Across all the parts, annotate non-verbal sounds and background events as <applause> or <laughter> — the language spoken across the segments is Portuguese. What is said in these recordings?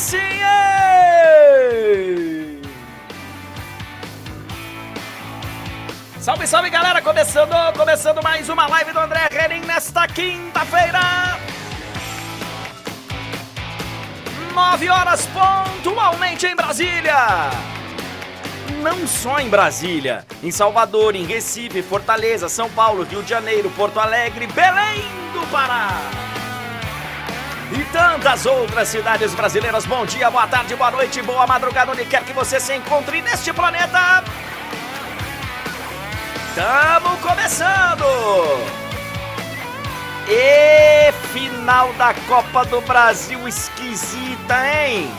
Sim! Salve, salve galera! Começando, começando mais uma live do André Henning nesta quinta-feira! 9 horas pontualmente em Brasília! Não só em Brasília, em Salvador, em Recife, Fortaleza, São Paulo, Rio de Janeiro, Porto Alegre, Belém do Pará! E tantas outras cidades brasileiras. Bom dia, boa tarde, boa noite, boa madrugada, onde quer que você se encontre neste planeta. Estamos começando! E final da Copa do Brasil esquisita, hein?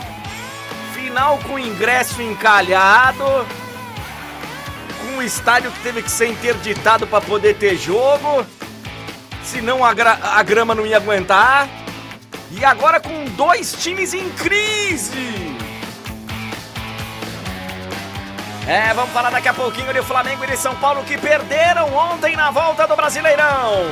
Final com ingresso encalhado, com um estádio que teve que ser interditado para poder ter jogo, senão a, gra a grama não ia aguentar. E agora com dois times em crise. É, vamos falar daqui a pouquinho de Flamengo e de São Paulo que perderam ontem na volta do Brasileirão.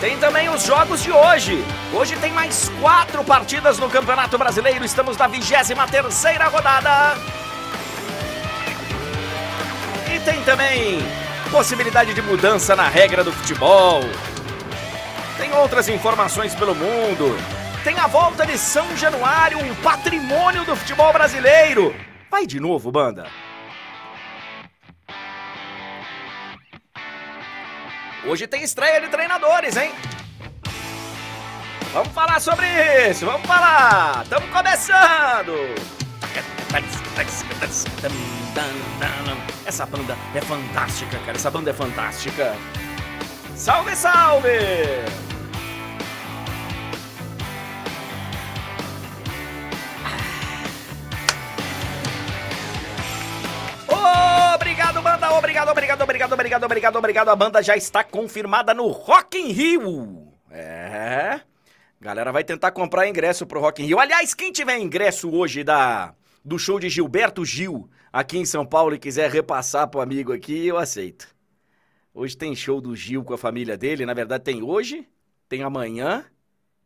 Tem também os jogos de hoje. Hoje tem mais quatro partidas no Campeonato Brasileiro. Estamos na 23 terceira rodada. E tem também possibilidade de mudança na regra do futebol. Tem outras informações pelo mundo. Tem a volta de São Januário, um patrimônio do futebol brasileiro. Vai de novo, banda. Hoje tem estreia de treinadores, hein? Vamos falar sobre isso, vamos falar. Estamos começando. Essa banda é fantástica, cara. Essa banda é fantástica. Salve, salve! Obrigado, banda! Obrigado, obrigado, obrigado, obrigado, obrigado, obrigado. A banda já está confirmada no Rock in Rio. É. Galera vai tentar comprar ingresso pro Rock in Rio. Aliás, quem tiver ingresso hoje da do show de Gilberto Gil aqui em São Paulo e quiser repassar pro amigo aqui, eu aceito. Hoje tem show do Gil com a família dele. Na verdade, tem hoje, tem amanhã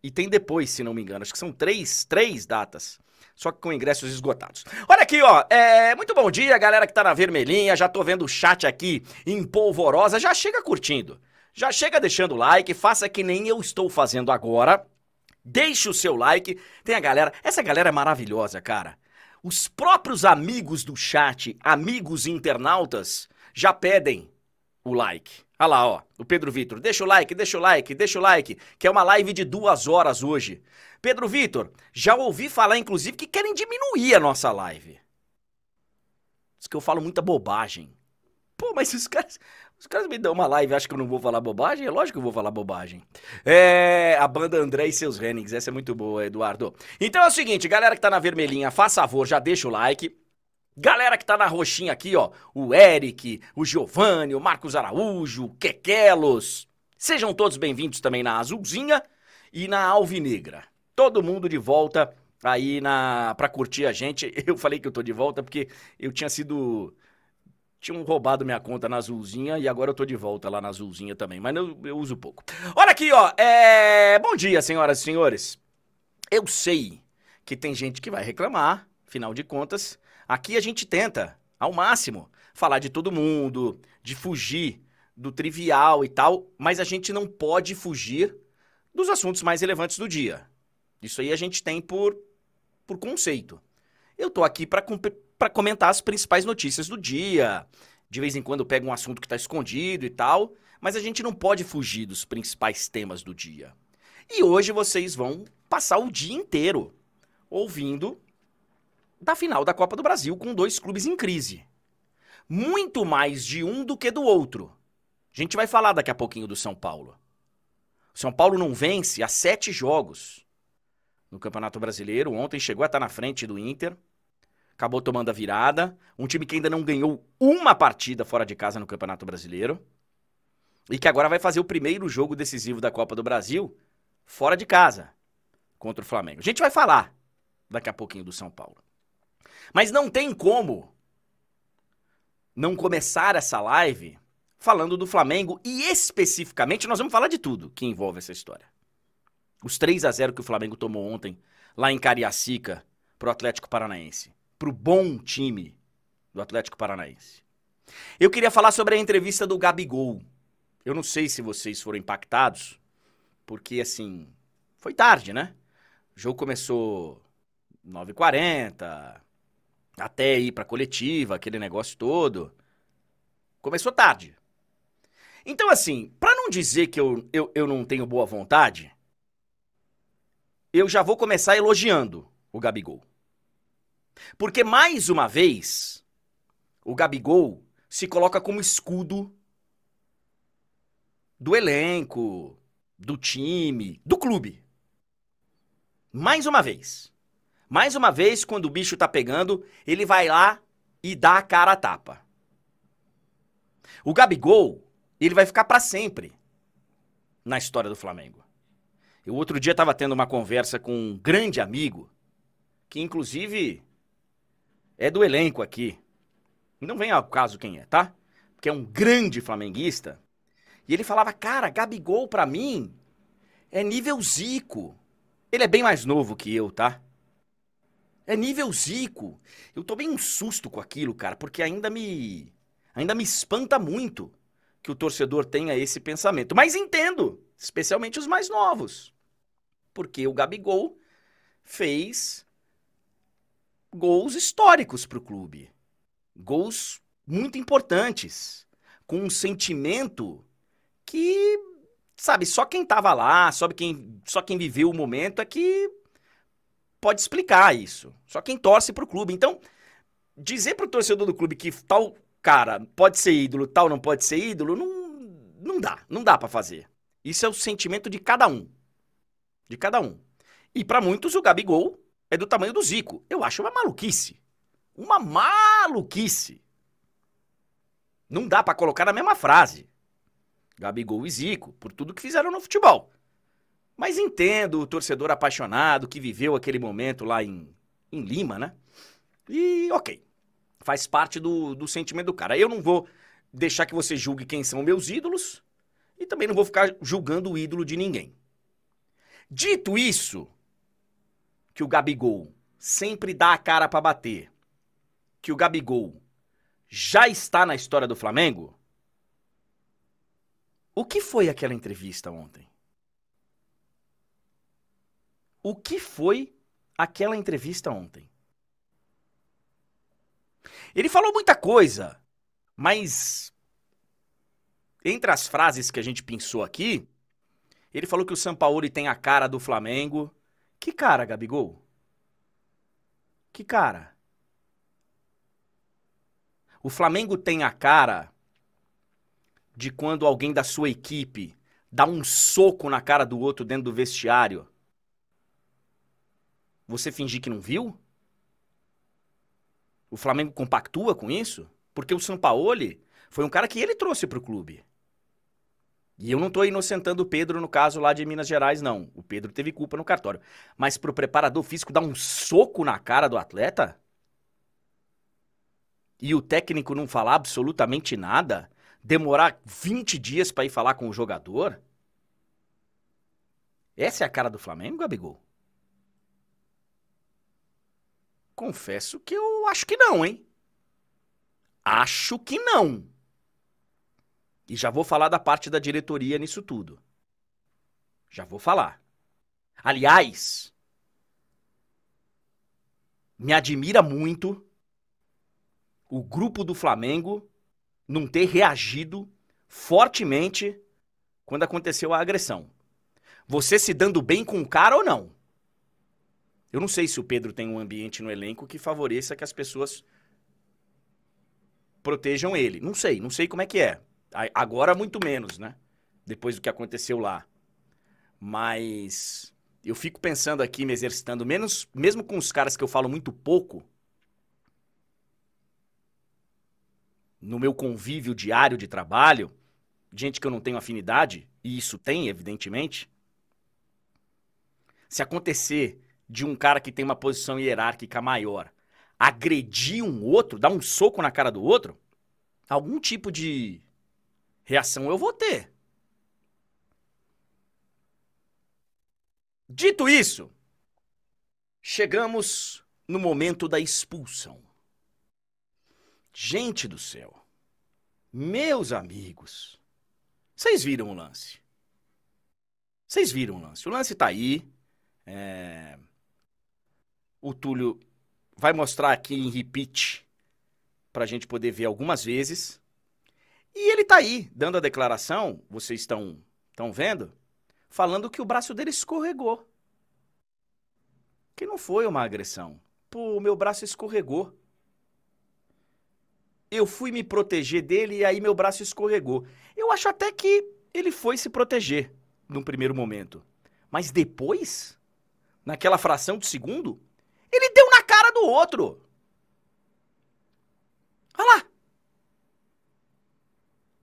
e tem depois, se não me engano. Acho que são três, três datas só que com ingressos esgotados. Olha aqui, ó, é, muito bom dia, galera que tá na vermelhinha, já tô vendo o chat aqui em polvorosa, já chega curtindo, já chega deixando o like, faça que nem eu estou fazendo agora, deixe o seu like, tem a galera, essa galera é maravilhosa, cara. Os próprios amigos do chat, amigos internautas, já pedem o like. Olha lá, ó, o Pedro Vitor, deixa o like, deixa o like, deixa o like, que é uma live de duas horas hoje. Pedro Vitor, já ouvi falar, inclusive, que querem diminuir a nossa live. Diz que eu falo muita bobagem. Pô, mas os caras. Os caras me dão uma live acham que eu não vou falar bobagem? É lógico que eu vou falar bobagem. É. A banda André e seus Rennings. Essa é muito boa, Eduardo. Então é o seguinte, galera que tá na vermelhinha, faz favor, já deixa o like. Galera que tá na roxinha aqui, ó. O Eric, o Giovanni, o Marcos Araújo, o Quequelos. Sejam todos bem-vindos também na azulzinha e na alvinegra todo mundo de volta aí na para curtir a gente. <laughs> Eu falei que eu tô de volta porque eu tinha sido tinham roubado minha conta na Azulzinha e agora eu tô de volta lá na Azulzinha também, mas eu, eu uso pouco. Olha aqui, ó, é... bom dia, senhoras e senhores. Eu sei que tem gente que vai reclamar, afinal de contas, aqui a gente tenta, ao máximo, falar de todo mundo, de fugir do trivial e tal, mas a gente não pode fugir dos assuntos mais relevantes do dia. Isso aí a gente tem por, por conceito. Eu tô aqui para comentar as principais notícias do dia. De vez em quando eu pego um assunto que está escondido e tal, mas a gente não pode fugir dos principais temas do dia. E hoje vocês vão passar o dia inteiro ouvindo da final da Copa do Brasil com dois clubes em crise. Muito mais de um do que do outro. A gente vai falar daqui a pouquinho do São Paulo. O São Paulo não vence há sete jogos no Campeonato Brasileiro. Ontem chegou a estar na frente do Inter. Acabou tomando a virada. Um time que ainda não ganhou uma partida fora de casa no Campeonato Brasileiro. E que agora vai fazer o primeiro jogo decisivo da Copa do Brasil fora de casa contra o Flamengo. A gente vai falar daqui a pouquinho do São Paulo. Mas não tem como não começar essa live falando do Flamengo e especificamente nós vamos falar de tudo que envolve essa história. Os 3 a 0 que o Flamengo tomou ontem lá em Cariacica pro Atlético Paranaense, pro bom time do Atlético Paranaense. Eu queria falar sobre a entrevista do Gabigol. Eu não sei se vocês foram impactados, porque assim, foi tarde, né? O jogo começou 9h40, até ir pra coletiva, aquele negócio todo. Começou tarde. Então, assim, para não dizer que eu, eu, eu não tenho boa vontade, eu já vou começar elogiando o Gabigol. Porque, mais uma vez, o Gabigol se coloca como escudo do elenco, do time, do clube. Mais uma vez. Mais uma vez, quando o bicho tá pegando, ele vai lá e dá a cara a tapa. O Gabigol, ele vai ficar para sempre na história do Flamengo. Eu outro dia estava tendo uma conversa com um grande amigo, que inclusive é do elenco aqui. Não vem ao caso quem é, tá? Porque é um grande flamenguista. E ele falava, cara, Gabigol pra mim é nível Zico. Ele é bem mais novo que eu, tá? É nível Zico. Eu tomei um susto com aquilo, cara, porque ainda me ainda me espanta muito que o torcedor tenha esse pensamento. Mas entendo, especialmente os mais novos. Porque o Gabigol fez gols históricos para o clube. Gols muito importantes. Com um sentimento que, sabe, só quem estava lá, só quem, só quem viveu o momento é que pode explicar isso. Só quem torce para o clube. Então, dizer para o torcedor do clube que tal cara pode ser ídolo, tal não pode ser ídolo, não, não dá. Não dá para fazer. Isso é o sentimento de cada um. De cada um. E para muitos, o Gabigol é do tamanho do Zico. Eu acho uma maluquice. Uma maluquice. Não dá para colocar na mesma frase. Gabigol e Zico, por tudo que fizeram no futebol. Mas entendo o torcedor apaixonado que viveu aquele momento lá em, em Lima, né? E ok. Faz parte do, do sentimento do cara. Eu não vou deixar que você julgue quem são meus ídolos e também não vou ficar julgando o ídolo de ninguém. Dito isso, que o Gabigol sempre dá a cara para bater, que o Gabigol já está na história do Flamengo? O que foi aquela entrevista ontem? O que foi aquela entrevista ontem? Ele falou muita coisa, mas entre as frases que a gente pensou aqui, ele falou que o Sampaoli tem a cara do Flamengo que cara, Gabigol? Que cara? O Flamengo tem a cara de quando alguém da sua equipe dá um soco na cara do outro dentro do vestiário. Você fingir que não viu? O Flamengo compactua com isso? Porque o Sampaoli foi um cara que ele trouxe para o clube. E eu não estou inocentando o Pedro no caso lá de Minas Gerais, não. O Pedro teve culpa no cartório. Mas pro preparador físico dar um soco na cara do atleta? E o técnico não falar absolutamente nada? Demorar 20 dias para ir falar com o jogador? Essa é a cara do Flamengo, Gabigol? Confesso que eu acho que não, hein? Acho que não. E já vou falar da parte da diretoria nisso tudo. Já vou falar. Aliás, me admira muito o grupo do Flamengo não ter reagido fortemente quando aconteceu a agressão. Você se dando bem com o cara ou não? Eu não sei se o Pedro tem um ambiente no elenco que favoreça que as pessoas protejam ele. Não sei, não sei como é que é. Agora, muito menos, né? Depois do que aconteceu lá. Mas eu fico pensando aqui, me exercitando, menos, mesmo com os caras que eu falo muito pouco, no meu convívio diário de trabalho, gente que eu não tenho afinidade, e isso tem, evidentemente. Se acontecer de um cara que tem uma posição hierárquica maior agredir um outro, dar um soco na cara do outro, algum tipo de reação eu vou ter. Dito isso, chegamos no momento da expulsão. Gente do céu, meus amigos, vocês viram o lance? Vocês viram o lance? O lance tá aí. É... O Túlio vai mostrar aqui em repeat pra gente poder ver algumas vezes. E ele tá aí, dando a declaração, vocês estão estão vendo? Falando que o braço dele escorregou. Que não foi uma agressão. Pô, o meu braço escorregou. Eu fui me proteger dele e aí meu braço escorregou. Eu acho até que ele foi se proteger num primeiro momento. Mas depois, naquela fração de segundo, ele deu na cara do outro. Olha lá.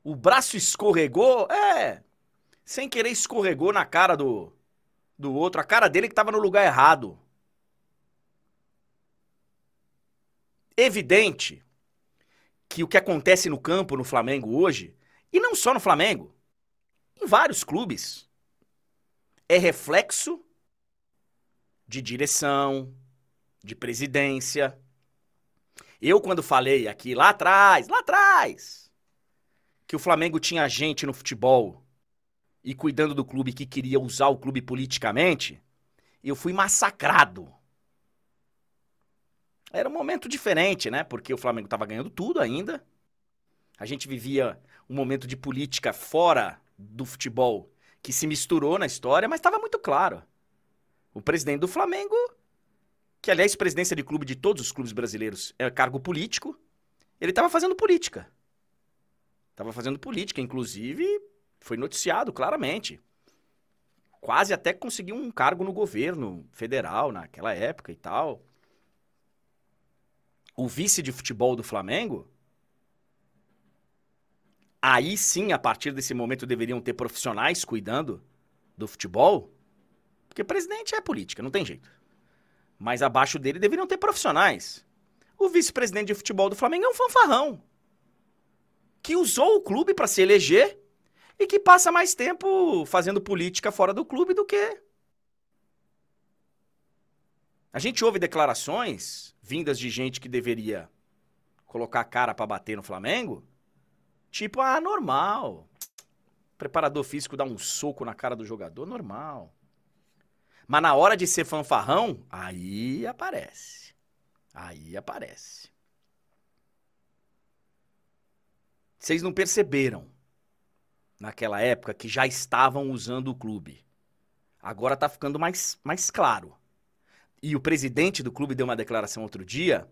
O braço escorregou, é. Sem querer escorregou na cara do, do outro. A cara dele que estava no lugar errado. Evidente que o que acontece no campo no Flamengo hoje, e não só no Flamengo, em vários clubes, é reflexo de direção, de presidência. Eu, quando falei aqui lá atrás, lá atrás, que o Flamengo tinha gente no futebol e cuidando do clube que queria usar o clube politicamente, eu fui massacrado. Era um momento diferente, né? Porque o Flamengo estava ganhando tudo ainda. A gente vivia um momento de política fora do futebol que se misturou na história, mas estava muito claro. O presidente do Flamengo, que aliás, presidência de clube de todos os clubes brasileiros é cargo político, ele estava fazendo política. Estava fazendo política, inclusive foi noticiado claramente. Quase até conseguiu um cargo no governo federal naquela época e tal o vice de futebol do Flamengo, aí sim, a partir desse momento, deveriam ter profissionais cuidando do futebol, porque presidente é política, não tem jeito. Mas abaixo dele deveriam ter profissionais. O vice-presidente de futebol do Flamengo é um fanfarrão que usou o clube para se eleger e que passa mais tempo fazendo política fora do clube do que a gente ouve declarações vindas de gente que deveria colocar a cara para bater no Flamengo, tipo, ah, normal. preparador físico dá um soco na cara do jogador, normal. Mas na hora de ser fanfarrão, aí aparece. Aí aparece. Vocês não perceberam naquela época que já estavam usando o clube. Agora tá ficando mais, mais claro. E o presidente do clube deu uma declaração outro dia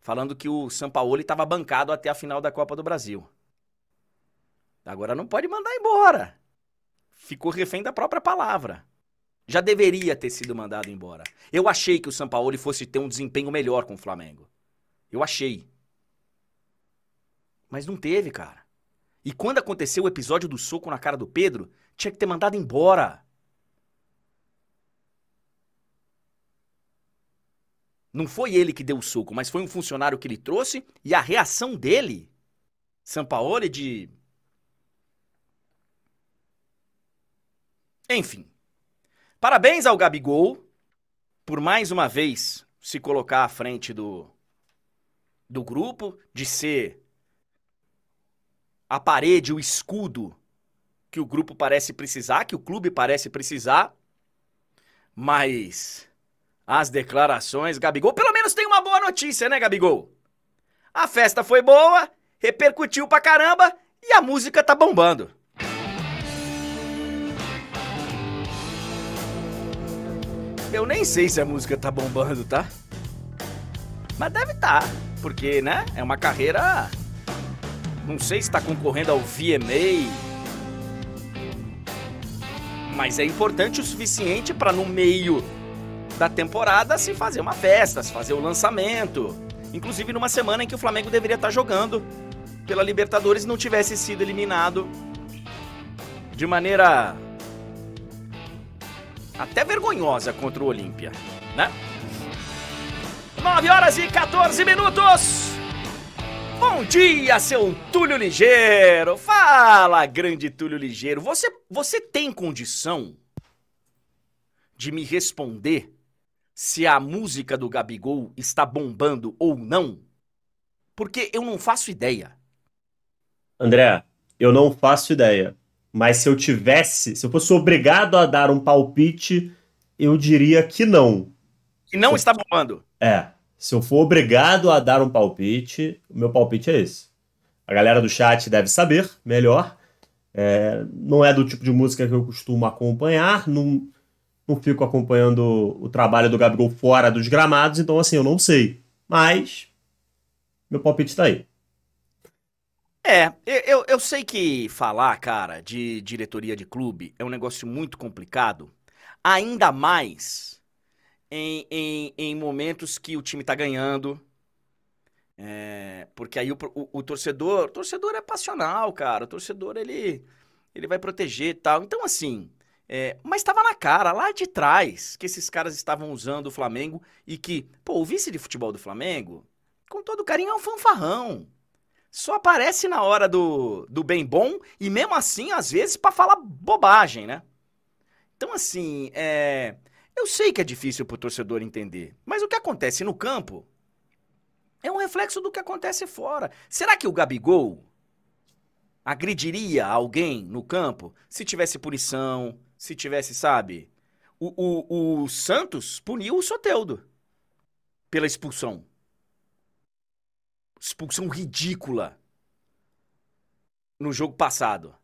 falando que o Sampaoli estava bancado até a final da Copa do Brasil. Agora não pode mandar embora. Ficou refém da própria palavra. Já deveria ter sido mandado embora. Eu achei que o Sampaoli fosse ter um desempenho melhor com o Flamengo. Eu achei. Mas não teve, cara. E quando aconteceu o episódio do soco na cara do Pedro, tinha que ter mandado embora. Não foi ele que deu o soco, mas foi um funcionário que ele trouxe e a reação dele, Sampaoli, de. Enfim. Parabéns ao Gabigol por mais uma vez se colocar à frente do, do grupo, de ser a parede, o escudo que o grupo parece precisar, que o clube parece precisar. Mas as declarações, Gabigol. Pelo menos tem uma boa notícia, né, Gabigol? A festa foi boa, repercutiu pra caramba e a música tá bombando. Eu nem sei se a música tá bombando, tá? Mas deve tá, porque, né, é uma carreira. Não sei se tá concorrendo ao VMA. Mas é importante o suficiente para no meio da temporada se fazer uma festa, se fazer o lançamento. Inclusive numa semana em que o Flamengo deveria estar jogando pela Libertadores e não tivesse sido eliminado de maneira até vergonhosa contra o Olímpia, né? 9 horas e 14 minutos. Bom dia, seu Túlio Ligeiro. Fala, grande Túlio Ligeiro. Você, você tem condição de me responder se a música do Gabigol está bombando ou não? Porque eu não faço ideia. André, eu não faço ideia. Mas se eu tivesse, se eu fosse obrigado a dar um palpite, eu diria que não. Que não está bombando. É. Se eu for obrigado a dar um palpite, o meu palpite é esse. A galera do chat deve saber melhor. É, não é do tipo de música que eu costumo acompanhar. Não, não fico acompanhando o trabalho do Gabigol fora dos gramados, então assim, eu não sei. Mas meu palpite tá aí. É, eu, eu sei que falar, cara, de diretoria de clube é um negócio muito complicado, ainda mais em, em, em momentos que o time tá ganhando. É, porque aí o, o, o, torcedor, o torcedor é passional, cara. O torcedor ele, ele vai proteger e tal. Então, assim, é, mas estava na cara, lá de trás, que esses caras estavam usando o Flamengo e que, pô, o vice de futebol do Flamengo, com todo carinho, é um fanfarrão só aparece na hora do, do bem bom e mesmo assim, às vezes, para falar bobagem, né? Então, assim, é... eu sei que é difícil pro torcedor entender, mas o que acontece no campo é um reflexo do que acontece fora. Será que o Gabigol agrediria alguém no campo se tivesse punição, se tivesse, sabe? O, o, o Santos puniu o Soteudo pela expulsão expulsão ridícula no jogo passado.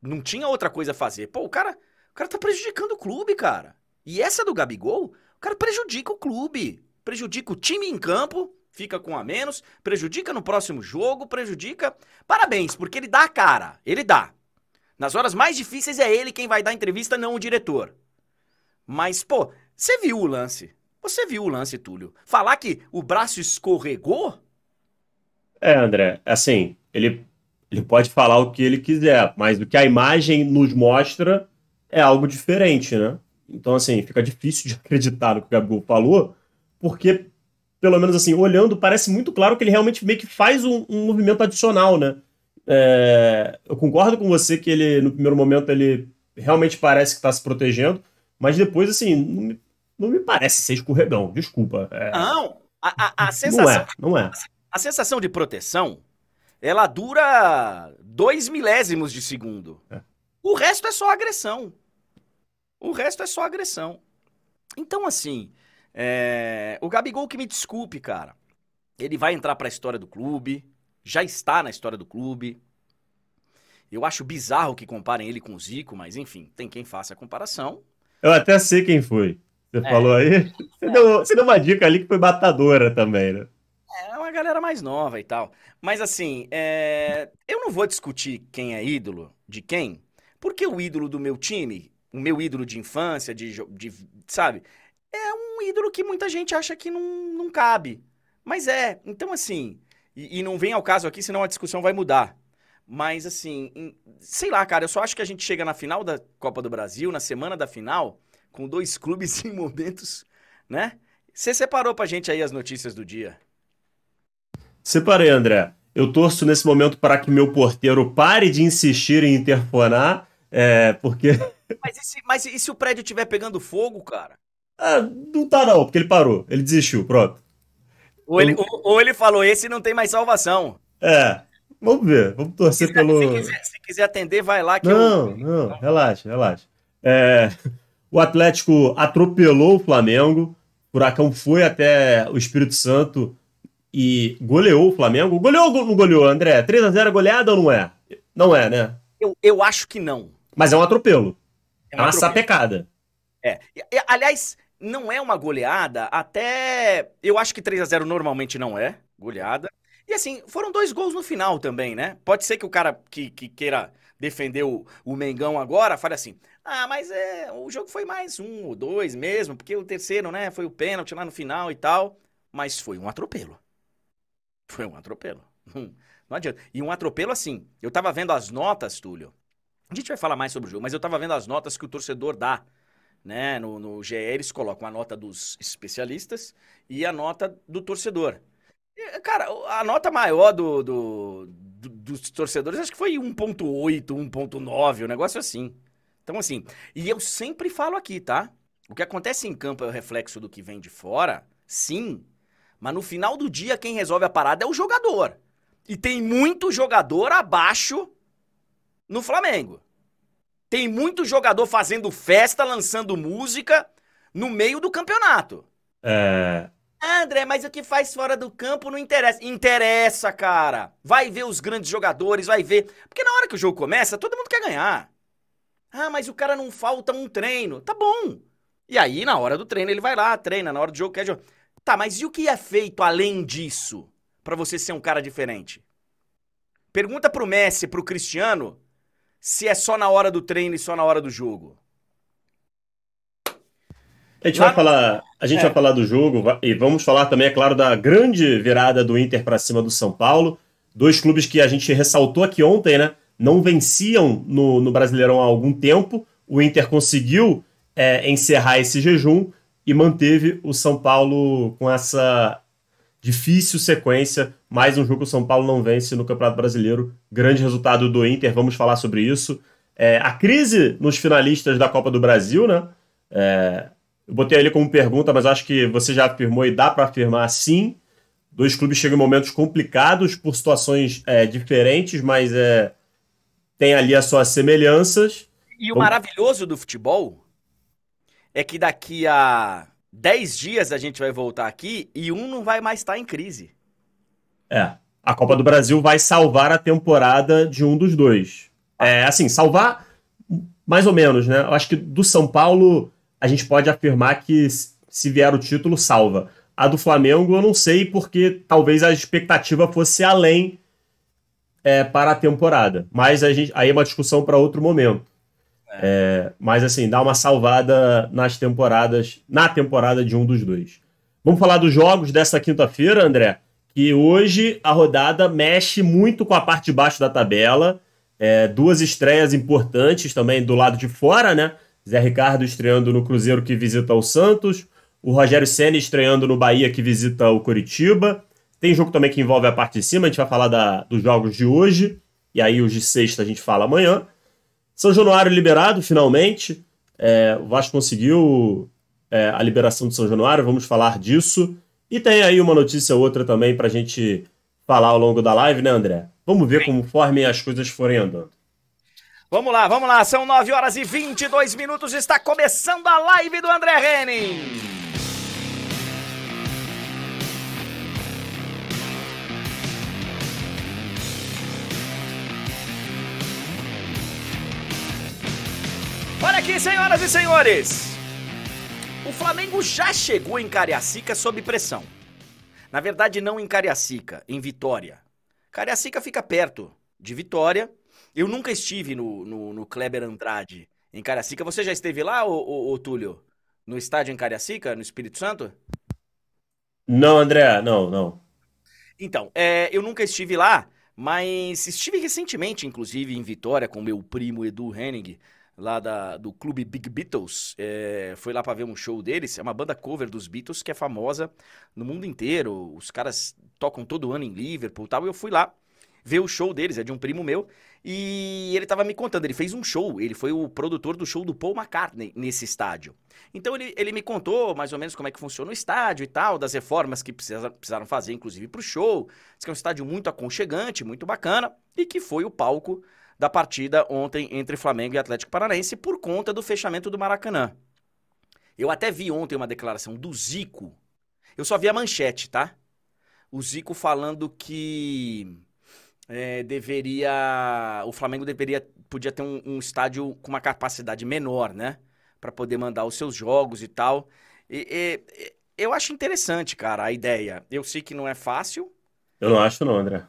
Não tinha outra coisa a fazer. Pô, o cara, o cara tá prejudicando o clube, cara. E essa do Gabigol, o cara prejudica o clube. Prejudica o time em campo, fica com a menos, prejudica no próximo jogo, prejudica. Parabéns, porque ele dá a cara. Ele dá. Nas horas mais difíceis é ele quem vai dar entrevista, não o diretor. Mas, pô, você viu o lance. Você viu o lance, Túlio. Falar que o braço escorregou? É, André, assim, ele, ele pode falar o que ele quiser, mas o que a imagem nos mostra é algo diferente, né? Então, assim, fica difícil de acreditar no que o Gabigol falou, porque, pelo menos assim, olhando, parece muito claro que ele realmente meio que faz um, um movimento adicional, né? É, eu concordo com você que ele, no primeiro momento, ele realmente parece que está se protegendo, mas depois, assim, não me não me parece ser escorregão, desculpa. É... Não, a, a, a sensação. Não é, não é. A sensação de proteção, ela dura dois milésimos de segundo. É. O resto é só agressão. O resto é só agressão. Então, assim, é... o Gabigol que me desculpe, cara. Ele vai entrar para a história do clube, já está na história do clube. Eu acho bizarro que comparem ele com o Zico, mas enfim, tem quem faça a comparação. Eu até sei quem foi. Você é. falou aí? Você, é. deu, você deu uma dica ali que foi batadora também, né? É uma galera mais nova e tal. Mas assim, é... eu não vou discutir quem é ídolo de quem, porque o ídolo do meu time, o meu ídolo de infância, de, de sabe, é um ídolo que muita gente acha que não, não cabe. Mas é. Então, assim, e, e não vem ao caso aqui, senão a discussão vai mudar. Mas, assim, em, sei lá, cara, eu só acho que a gente chega na final da Copa do Brasil, na semana da final, com dois clubes <laughs> em momentos, né? Você separou pra gente aí as notícias do dia. Separei, André. Eu torço nesse momento para que meu porteiro pare de insistir em interfonar, é, porque. <laughs> Mas e, se, mas e se o prédio estiver pegando fogo, cara? Ah, não tá não, porque ele parou. Ele desistiu, pronto. Ou ele, ou, ou ele falou, esse não tem mais salvação. É, vamos ver. Vamos torcer se quiser, pelo... Se quiser, se quiser atender, vai lá que não, eu... Não, relaxa, relaxa. É... <laughs> O Atlético atropelou o Flamengo. O Furacão foi até o Espírito Santo e goleou o Flamengo. Goleou ou não goleou, André? 3x0 goleada ou não é? Não é, né? Eu, eu acho que não. Mas é um atropelo. É, um é uma atropelo. sapecada. É. E, aliás, não é uma goleada, até. Eu acho que 3 a 0 normalmente não é goleada. E assim, foram dois gols no final também, né? Pode ser que o cara que, que queira defender o, o Mengão agora fale assim: ah, mas é, o jogo foi mais um ou dois mesmo, porque o terceiro, né, foi o pênalti lá no final e tal. Mas foi um atropelo. Foi um atropelo. Não, não adianta. E um atropelo assim. Eu tava vendo as notas, Túlio. A gente vai falar mais sobre o jogo, mas eu tava vendo as notas que o torcedor dá. Né? No, no GE eles colocam a nota dos especialistas e a nota do torcedor. E, cara, a nota maior do, do, do, dos torcedores acho que foi 1.8, 1.9, um negócio assim Então, assim, e eu sempre falo aqui, tá? O que acontece em campo é o reflexo do que vem de fora, sim. Mas no final do dia, quem resolve a parada é o jogador. E tem muito jogador abaixo no Flamengo. Tem muito jogador fazendo festa, lançando música no meio do campeonato. É. André, mas o que faz fora do campo não interessa. Interessa, cara. Vai ver os grandes jogadores, vai ver. Porque na hora que o jogo começa, todo mundo quer ganhar. Ah, mas o cara não falta um treino. Tá bom. E aí, na hora do treino, ele vai lá, treina. Na hora do jogo, quer jogar. Tá, mas e o que é feito além disso? para você ser um cara diferente? Pergunta pro Messi, pro Cristiano, se é só na hora do treino e só na hora do jogo. A gente, Lá... vai, falar, a gente é. vai falar do jogo e vamos falar também, é claro, da grande virada do Inter para cima do São Paulo. Dois clubes que a gente ressaltou aqui ontem, né? Não venciam no, no Brasileirão há algum tempo. O Inter conseguiu é, encerrar esse jejum e manteve o São Paulo com essa difícil sequência. Mais um jogo que o São Paulo não vence no Campeonato Brasileiro. Grande resultado do Inter, vamos falar sobre isso. É, a crise nos finalistas da Copa do Brasil, né? É, eu botei ali como pergunta, mas acho que você já afirmou e dá para afirmar sim. Dois clubes chegam em momentos complicados por situações é, diferentes, mas é, tem ali as suas semelhanças. E o maravilhoso do futebol é que daqui a 10 dias a gente vai voltar aqui e um não vai mais estar em crise. É. A Copa do Brasil vai salvar a temporada de um dos dois. É, assim, salvar mais ou menos, né? Eu acho que do São Paulo a gente pode afirmar que se vier o título, salva. A do Flamengo eu não sei, porque talvez a expectativa fosse além é, para a temporada. Mas a gente, aí é uma discussão para outro momento. É, mas assim, dá uma salvada nas temporadas, na temporada de um dos dois. Vamos falar dos jogos dessa quinta-feira, André. Que hoje a rodada mexe muito com a parte de baixo da tabela. É, duas estreias importantes também do lado de fora, né? Zé Ricardo estreando no Cruzeiro que visita o Santos. O Rogério Senna estreando no Bahia que visita o Curitiba. Tem jogo também que envolve a parte de cima, a gente vai falar da, dos jogos de hoje. E aí os de sexta a gente fala amanhã. São Januário liberado, finalmente. É, o Vasco conseguiu é, a liberação de São Januário, vamos falar disso. E tem aí uma notícia ou outra também para a gente falar ao longo da live, né, André? Vamos ver conforme as coisas forem andando. Vamos lá, vamos lá. São 9 horas e 22 minutos. Está começando a live do André Henning. Aqui, senhoras e senhores. O Flamengo já chegou em Cariacica sob pressão. Na verdade, não em Cariacica, em Vitória. Cariacica fica perto de Vitória. Eu nunca estive no, no, no Kleber Andrade, em Cariacica. Você já esteve lá, ô, ô, ô, Túlio? No estádio em Cariacica, no Espírito Santo? Não, André, não, não. Então, é, eu nunca estive lá, mas estive recentemente, inclusive, em Vitória, com meu primo Edu Henning lá da, do clube Big Beatles, é, foi lá para ver um show deles. É uma banda cover dos Beatles que é famosa no mundo inteiro. Os caras tocam todo ano em Liverpool tal. E eu fui lá ver o show deles, é de um primo meu. E ele tava me contando, ele fez um show, ele foi o produtor do show do Paul McCartney nesse estádio. Então ele, ele me contou mais ou menos como é que funciona o estádio e tal, das reformas que precisa, precisaram fazer, inclusive, pro show. Diz que é um estádio muito aconchegante, muito bacana, e que foi o palco da partida ontem entre Flamengo e Atlético Paranaense por conta do fechamento do Maracanã. Eu até vi ontem uma declaração do Zico. Eu só vi a manchete, tá? O Zico falando que é, deveria. O Flamengo deveria. Podia ter um, um estádio com uma capacidade menor, né? Para poder mandar os seus jogos e tal. E, e, eu acho interessante, cara, a ideia. Eu sei que não é fácil. Eu não acho, não, André.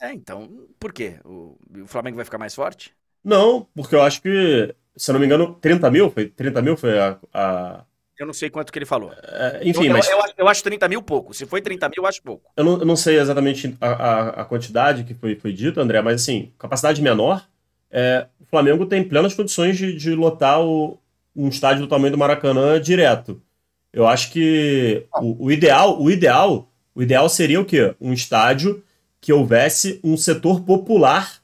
É, então, por quê? O, o Flamengo vai ficar mais forte? Não, porque eu acho que, se eu não me engano, 30 mil foi, 30 mil foi a, a... Eu não sei quanto que ele falou. É, enfim, eu, mas. Eu, eu, eu, acho 30 mil pouco. Se foi 30 mil, eu acho pouco. Eu não, não sei exatamente a, a, a, quantidade que foi, foi dito, André, mas assim, capacidade menor. É, o Flamengo tem plenas condições de, de lotar o, um estádio do tamanho do Maracanã direto. Eu acho que o, o ideal, o ideal, o ideal seria o quê? Um estádio que houvesse um setor popular,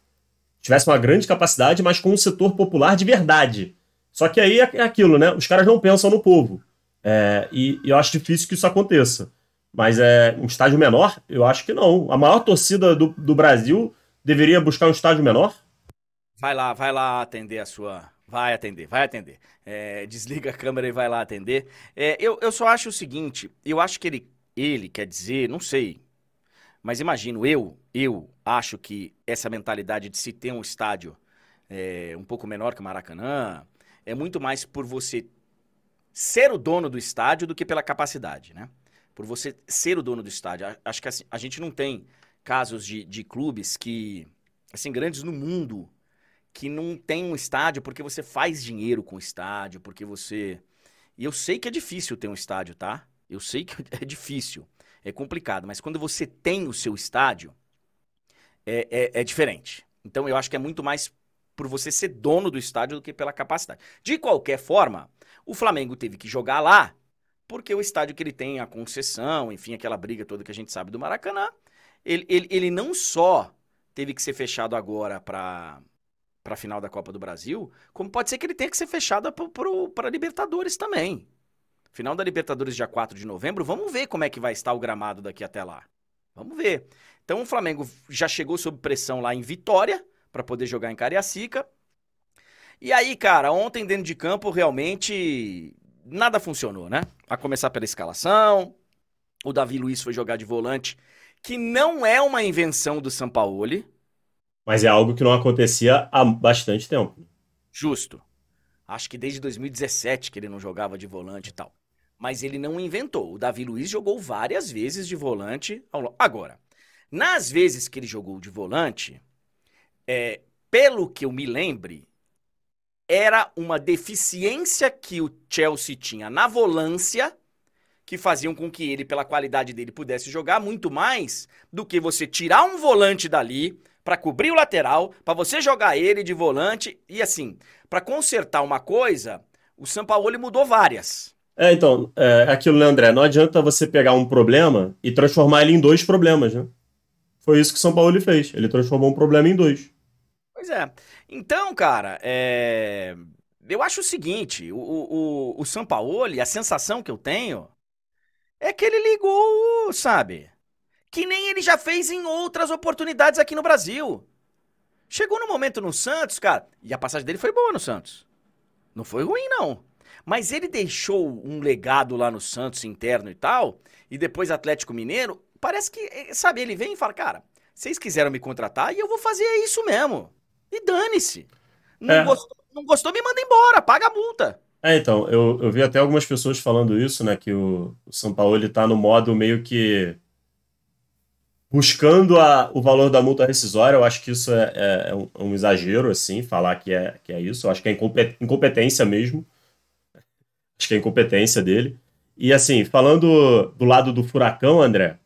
tivesse uma grande capacidade, mas com um setor popular de verdade. Só que aí é aquilo, né? Os caras não pensam no povo. É, e, e, eu acho difícil que isso aconteça. Mas é um estádio menor? Eu acho que não. A maior torcida do, do Brasil deveria buscar um estádio menor? Vai lá, vai lá atender a sua. Vai atender, vai atender. É, desliga a câmera e vai lá atender. É, eu, eu só acho o seguinte: eu acho que ele, ele quer dizer, não sei. Mas imagino, eu, eu acho que essa mentalidade de se ter um estádio é, um pouco menor que o Maracanã é muito mais por você ser o dono do estádio do que pela capacidade, né? Por você ser o dono do estádio. Acho que assim, a gente não tem casos de, de clubes que, assim, grandes no mundo, que não tem um estádio porque você faz dinheiro com o estádio, porque você. E eu sei que é difícil ter um estádio, tá? Eu sei que <laughs> é difícil, é complicado, mas quando você tem o seu estádio, é, é, é diferente. Então eu acho que é muito mais por você ser dono do estádio do que pela capacidade. De qualquer forma, o Flamengo teve que jogar lá, porque o estádio que ele tem, a concessão, enfim, aquela briga toda que a gente sabe do Maracanã, ele, ele, ele não só teve que ser fechado agora para para a final da Copa do Brasil, como pode ser que ele tenha que ser fechado para Libertadores também. Final da Libertadores, dia 4 de novembro, vamos ver como é que vai estar o gramado daqui até lá. Vamos ver. Então o Flamengo já chegou sob pressão lá em Vitória, para poder jogar em Cariacica. E aí, cara, ontem dentro de campo realmente nada funcionou, né? A começar pela escalação, o Davi Luiz foi jogar de volante, que não é uma invenção do Sampaoli. Mas é algo que não acontecia há bastante tempo. Justo. Acho que desde 2017 que ele não jogava de volante e tal. Mas ele não inventou. O Davi Luiz jogou várias vezes de volante. Agora, nas vezes que ele jogou de volante, é, pelo que eu me lembre, era uma deficiência que o Chelsea tinha na volância que faziam com que ele, pela qualidade dele, pudesse jogar muito mais do que você tirar um volante dali para cobrir o lateral, para você jogar ele de volante e assim, para consertar uma coisa, o Sampaoli mudou várias. É, então, é aquilo, né, André? Não adianta você pegar um problema e transformar ele em dois problemas, né? Foi isso que São Paulo fez. Ele transformou um problema em dois. Pois é. Então, cara, é... eu acho o seguinte: o, o, o Sampaoli, a sensação que eu tenho é que ele ligou, sabe? Que nem ele já fez em outras oportunidades aqui no Brasil. Chegou no momento no Santos, cara, e a passagem dele foi boa no Santos. Não foi ruim, não. Mas ele deixou um legado lá no Santos interno e tal, e depois Atlético Mineiro, parece que, eh, sabe, ele vem e fala, cara, vocês quiseram me contratar e eu vou fazer isso mesmo. E dane-se. Não, é. gostou, não gostou, me manda embora, paga a multa. É, então, eu, eu vi até algumas pessoas falando isso, né? Que o, o São Paulo ele tá no modo meio que buscando a, o valor da multa rescisória. Eu acho que isso é, é, é um, é um, exagero, assim, falar que é, que é isso. Eu acho que é incompetência mesmo. Acho que é incompetência dele. E assim, falando do lado do furacão, André,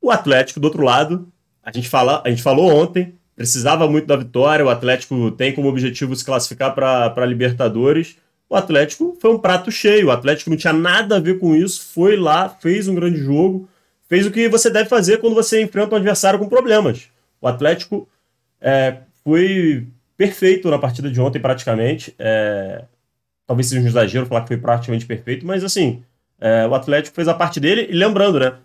o Atlético, do outro lado, a gente, fala, a gente falou ontem, precisava muito da vitória. O Atlético tem como objetivo se classificar para Libertadores. O Atlético foi um prato cheio. O Atlético não tinha nada a ver com isso. Foi lá, fez um grande jogo, fez o que você deve fazer quando você enfrenta um adversário com problemas. O Atlético é, foi perfeito na partida de ontem, praticamente. É, talvez seja um exagero falar que foi praticamente perfeito, mas assim, é, o Atlético fez a parte dele. E lembrando, né?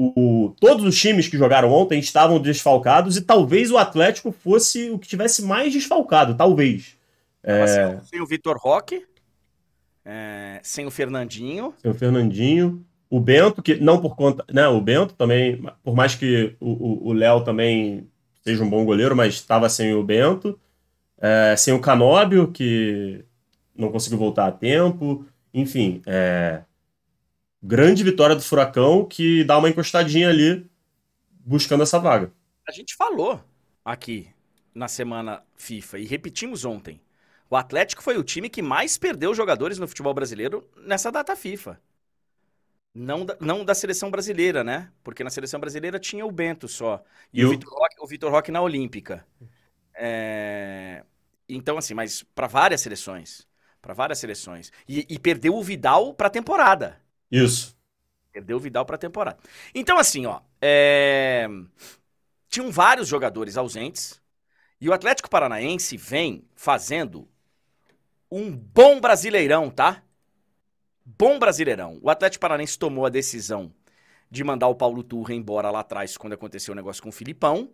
o, todos os times que jogaram ontem estavam desfalcados e talvez o Atlético fosse o que tivesse mais desfalcado, talvez. É... Sem o Vitor Roque, é... sem o Fernandinho. Sem o Fernandinho. O Bento, que não por conta. Né, o Bento também, por mais que o Léo também seja um bom goleiro, mas estava sem o Bento. É, sem o Canóbio, que não conseguiu voltar a tempo. Enfim, é, grande vitória do Furacão que dá uma encostadinha ali buscando essa vaga. A gente falou aqui na semana FIFA e repetimos ontem. O Atlético foi o time que mais perdeu jogadores no futebol brasileiro nessa data FIFA. Não da, não da seleção brasileira, né? Porque na seleção brasileira tinha o Bento só. E, e o, Vitor Roque, o Vitor Roque na Olímpica. É... Então, assim, mas para várias seleções. Para várias seleções. E, e perdeu o Vidal para a temporada. Isso. Perdeu o Vidal para a temporada. Então, assim, ó. É... Tinham vários jogadores ausentes. E o Atlético Paranaense vem fazendo um bom brasileirão, tá? Bom brasileirão. O Atlético Paranaense tomou a decisão de mandar o Paulo Turra embora lá atrás quando aconteceu o negócio com o Filipão.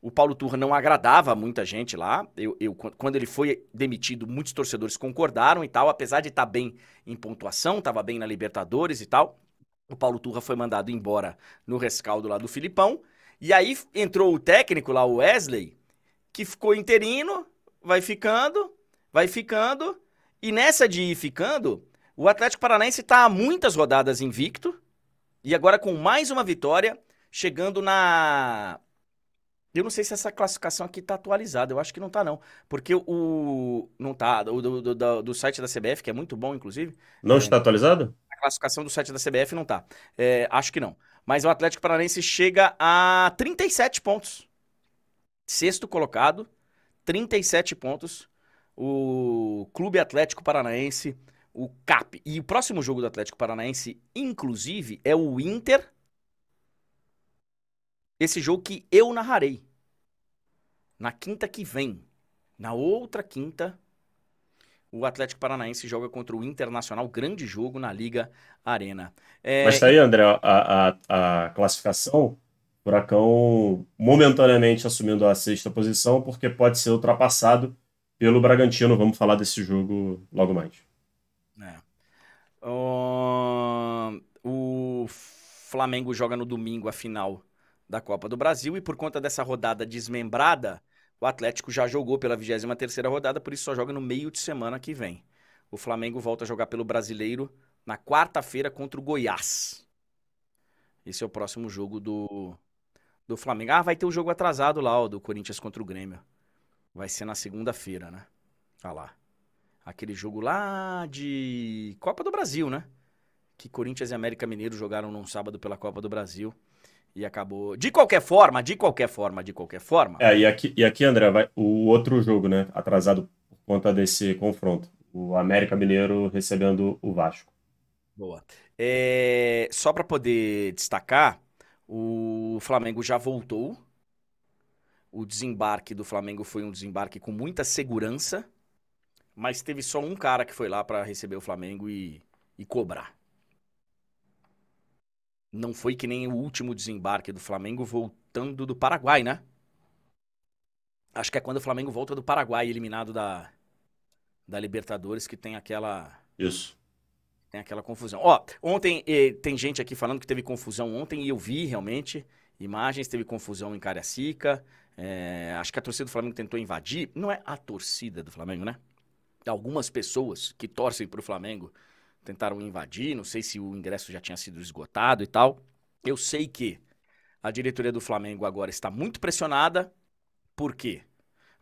O Paulo Turra não agradava muita gente lá. Eu, eu, quando ele foi demitido, muitos torcedores concordaram e tal, apesar de estar tá bem em pontuação, estava bem na Libertadores e tal. O Paulo Turra foi mandado embora no rescaldo lá do Filipão. E aí entrou o técnico lá, o Wesley, que ficou interino, vai ficando, vai ficando. E nessa de ir ficando, o Atlético Paranaense está há muitas rodadas invicto. E agora com mais uma vitória, chegando na. Eu não sei se essa classificação aqui está atualizada, eu acho que não está não. Porque o. Não tá. O do, do, do, site da CBF, que é muito bom, inclusive. Não é, está atualizado? A classificação do site da CBF não está. É, acho que não. Mas o Atlético Paranaense chega a 37 pontos. Sexto colocado, 37 pontos. O Clube Atlético Paranaense o CAP. E o próximo jogo do Atlético Paranaense, inclusive, é o Inter. Esse jogo que eu narrarei. Na quinta que vem. Na outra quinta, o Atlético Paranaense joga contra o Internacional. Grande jogo na Liga Arena. É... Mas tá aí, André, a, a, a classificação. Furacão momentaneamente assumindo a sexta posição, porque pode ser ultrapassado pelo Bragantino. Vamos falar desse jogo logo mais. Uh, o Flamengo joga no domingo a final da Copa do Brasil e por conta dessa rodada desmembrada, o Atlético já jogou pela 23ª rodada, por isso só joga no meio de semana que vem. O Flamengo volta a jogar pelo Brasileiro na quarta-feira contra o Goiás. Esse é o próximo jogo do, do Flamengo. Ah, vai ter o um jogo atrasado lá, ó, do Corinthians contra o Grêmio. Vai ser na segunda-feira, né? Olha lá aquele jogo lá de Copa do Brasil, né? Que Corinthians e América Mineiro jogaram num sábado pela Copa do Brasil e acabou. De qualquer forma, de qualquer forma, de qualquer forma. É, e aqui, e aqui André, vai o outro jogo, né? Atrasado por conta desse confronto. O América Mineiro recebendo o Vasco. Boa. É, só para poder destacar, o Flamengo já voltou. O desembarque do Flamengo foi um desembarque com muita segurança mas teve só um cara que foi lá para receber o Flamengo e, e cobrar. Não foi que nem o último desembarque do Flamengo voltando do Paraguai, né? Acho que é quando o Flamengo volta do Paraguai, eliminado da, da Libertadores, que tem aquela. Isso. Tem aquela confusão. Ó, ontem eh, tem gente aqui falando que teve confusão ontem e eu vi realmente imagens, teve confusão em Cariacica. É, acho que a torcida do Flamengo tentou invadir. Não é a torcida do Flamengo, né? algumas pessoas que torcem para o Flamengo tentaram invadir, não sei se o ingresso já tinha sido esgotado e tal. Eu sei que a diretoria do Flamengo agora está muito pressionada, porque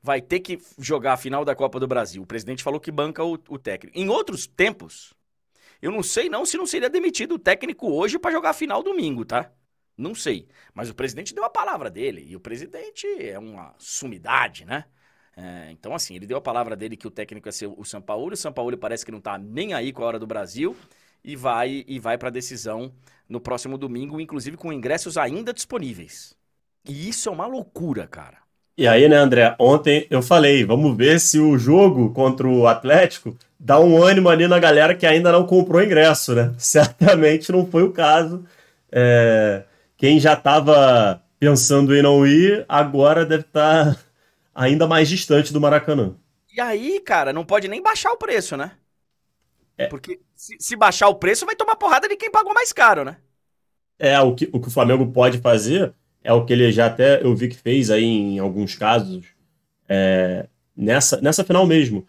vai ter que jogar a final da Copa do Brasil. O presidente falou que banca o, o técnico. Em outros tempos, eu não sei não se não seria demitido o técnico hoje para jogar a final domingo, tá? Não sei. Mas o presidente deu a palavra dele. E o presidente é uma sumidade, né? É, então, assim, ele deu a palavra dele que o técnico ia ser o São Paulo. O São Paulo parece que não tá nem aí com a hora do Brasil e vai e vai para a decisão no próximo domingo, inclusive com ingressos ainda disponíveis. E isso é uma loucura, cara. E aí, né, André? Ontem eu falei, vamos ver se o jogo contra o Atlético dá um ânimo ali na galera que ainda não comprou ingresso, né? <laughs> Certamente não foi o caso. É... Quem já estava pensando em não ir, agora deve estar tá ainda mais distante do Maracanã. E aí, cara, não pode nem baixar o preço, né? É. Porque se, se, baixar o preço, vai tomar porrada de quem pagou mais caro, né? É, o que o, que o Flamengo pode fazer é o que ele já até eu vi que fez aí em alguns casos, é, nessa, nessa final mesmo.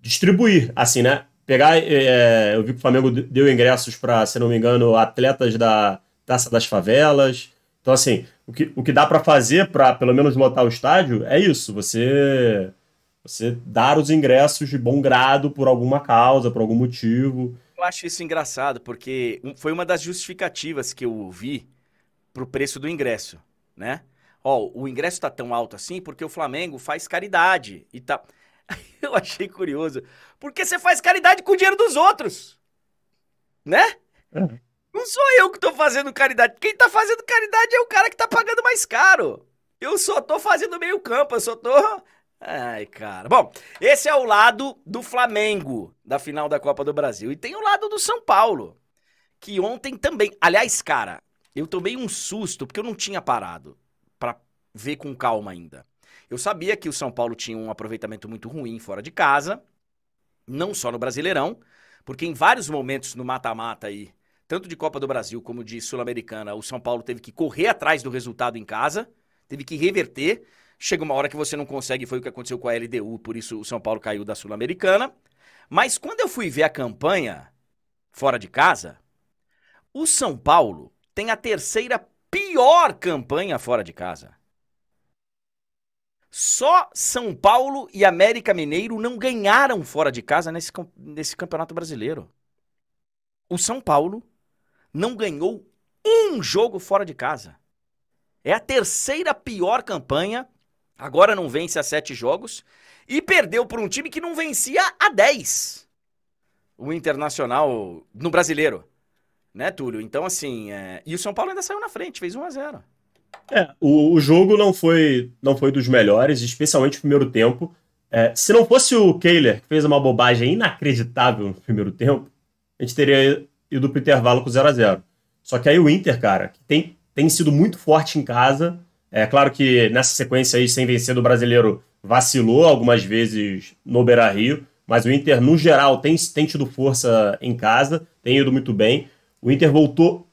Distribuir, assim, né? Pegar. É, eu vi que o Flamengo deu ingressos para, se não me engano, atletas da Taça das Favelas. Então, assim, o que, o que dá para fazer para pelo menos lotar o estádio é isso: você, você dar os ingressos de bom grado por alguma causa, por algum motivo. Eu acho isso engraçado, porque foi uma das justificativas que eu vi pro preço do ingresso, né? Ó, o ingresso tá tão alto assim porque o Flamengo faz caridade e tá. <laughs> Eu achei curioso. Porque você faz caridade com o dinheiro dos outros. Né? É. Não sou eu que tô fazendo caridade. Quem tá fazendo caridade é o cara que tá pagando mais caro. Eu só tô fazendo meio campo, eu só tô Ai, cara. Bom, esse é o lado do Flamengo da final da Copa do Brasil. E tem o lado do São Paulo, que ontem também. Aliás, cara, eu tomei um susto porque eu não tinha parado para ver com calma ainda. Eu sabia que o São Paulo tinha um aproveitamento muito ruim fora de casa, não só no Brasileirão, porque em vários momentos no mata-mata aí, tanto de Copa do Brasil como de Sul-Americana, o São Paulo teve que correr atrás do resultado em casa, teve que reverter. Chega uma hora que você não consegue, foi o que aconteceu com a LDU, por isso o São Paulo caiu da Sul-Americana. Mas quando eu fui ver a campanha fora de casa, o São Paulo tem a terceira pior campanha fora de casa. Só São Paulo e América Mineiro não ganharam fora de casa nesse, nesse campeonato brasileiro. O São Paulo não ganhou um jogo fora de casa. É a terceira pior campanha Agora não vence a sete jogos e perdeu por um time que não vencia a dez. O Internacional no brasileiro. Né, Túlio? Então, assim. É... E o São Paulo ainda saiu na frente, fez 1 a 0 É, o, o jogo não foi, não foi dos melhores, especialmente no primeiro tempo. É, se não fosse o Kehler, que fez uma bobagem inacreditável no primeiro tempo, a gente teria ido pro intervalo com 0 a 0 Só que aí o Inter, cara, tem, tem sido muito forte em casa, é claro que nessa sequência aí, sem vencer do brasileiro, vacilou algumas vezes no Beira Rio, mas o Inter, no geral, tem, tem tido força em casa, tem ido muito bem. O Inter voltou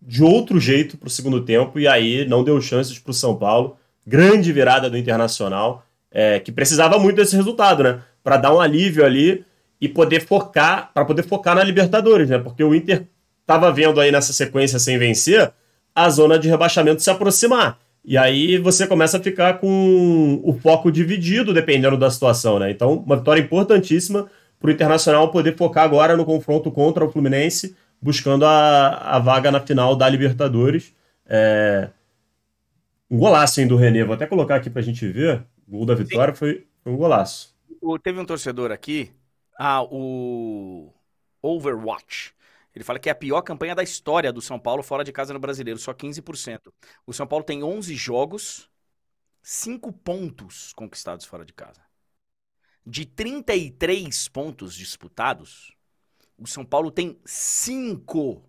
de outro jeito para o segundo tempo e aí não deu chances para o São Paulo. Grande virada do Internacional, é, que precisava muito desse resultado, né? Para dar um alívio ali e poder focar, para poder focar na Libertadores, né? Porque o Inter estava vendo aí nessa sequência sem vencer a zona de rebaixamento se aproximar. E aí você começa a ficar com o foco dividido, dependendo da situação, né? Então, uma vitória importantíssima para o Internacional poder focar agora no confronto contra o Fluminense, buscando a, a vaga na final da Libertadores. É... Um golaço, hein, do René. Vou até colocar aqui para a gente ver. O gol da vitória foi, foi, um golaço. Teve um torcedor aqui, ah, o Overwatch. Ele fala que é a pior campanha da história do São Paulo fora de casa no Brasileiro, só 15%. O São Paulo tem 11 jogos, 5 pontos conquistados fora de casa. De 33 pontos disputados, o São Paulo tem 5.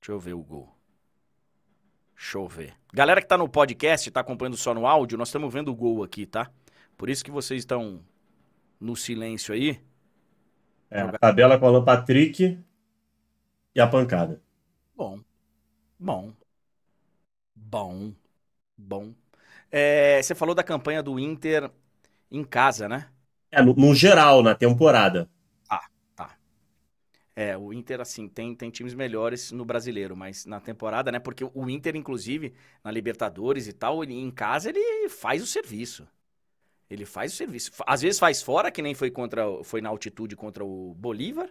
Deixa eu ver o gol. Deixa eu ver. Galera que tá no podcast, tá acompanhando só no áudio, nós estamos vendo o gol aqui, tá? Por isso que vocês estão no silêncio aí. É, a tabela com o Alan Patrick e a pancada. Bom. Bom. Bom. Bom. É, você falou da campanha do Inter em casa, né? É, no, no geral, na temporada. Ah, tá. É, o Inter, assim, tem, tem times melhores no brasileiro, mas na temporada, né? Porque o Inter, inclusive, na Libertadores e tal, ele, em casa ele faz o serviço. Ele faz o serviço. Às vezes faz fora, que nem foi contra foi na altitude contra o Bolívar.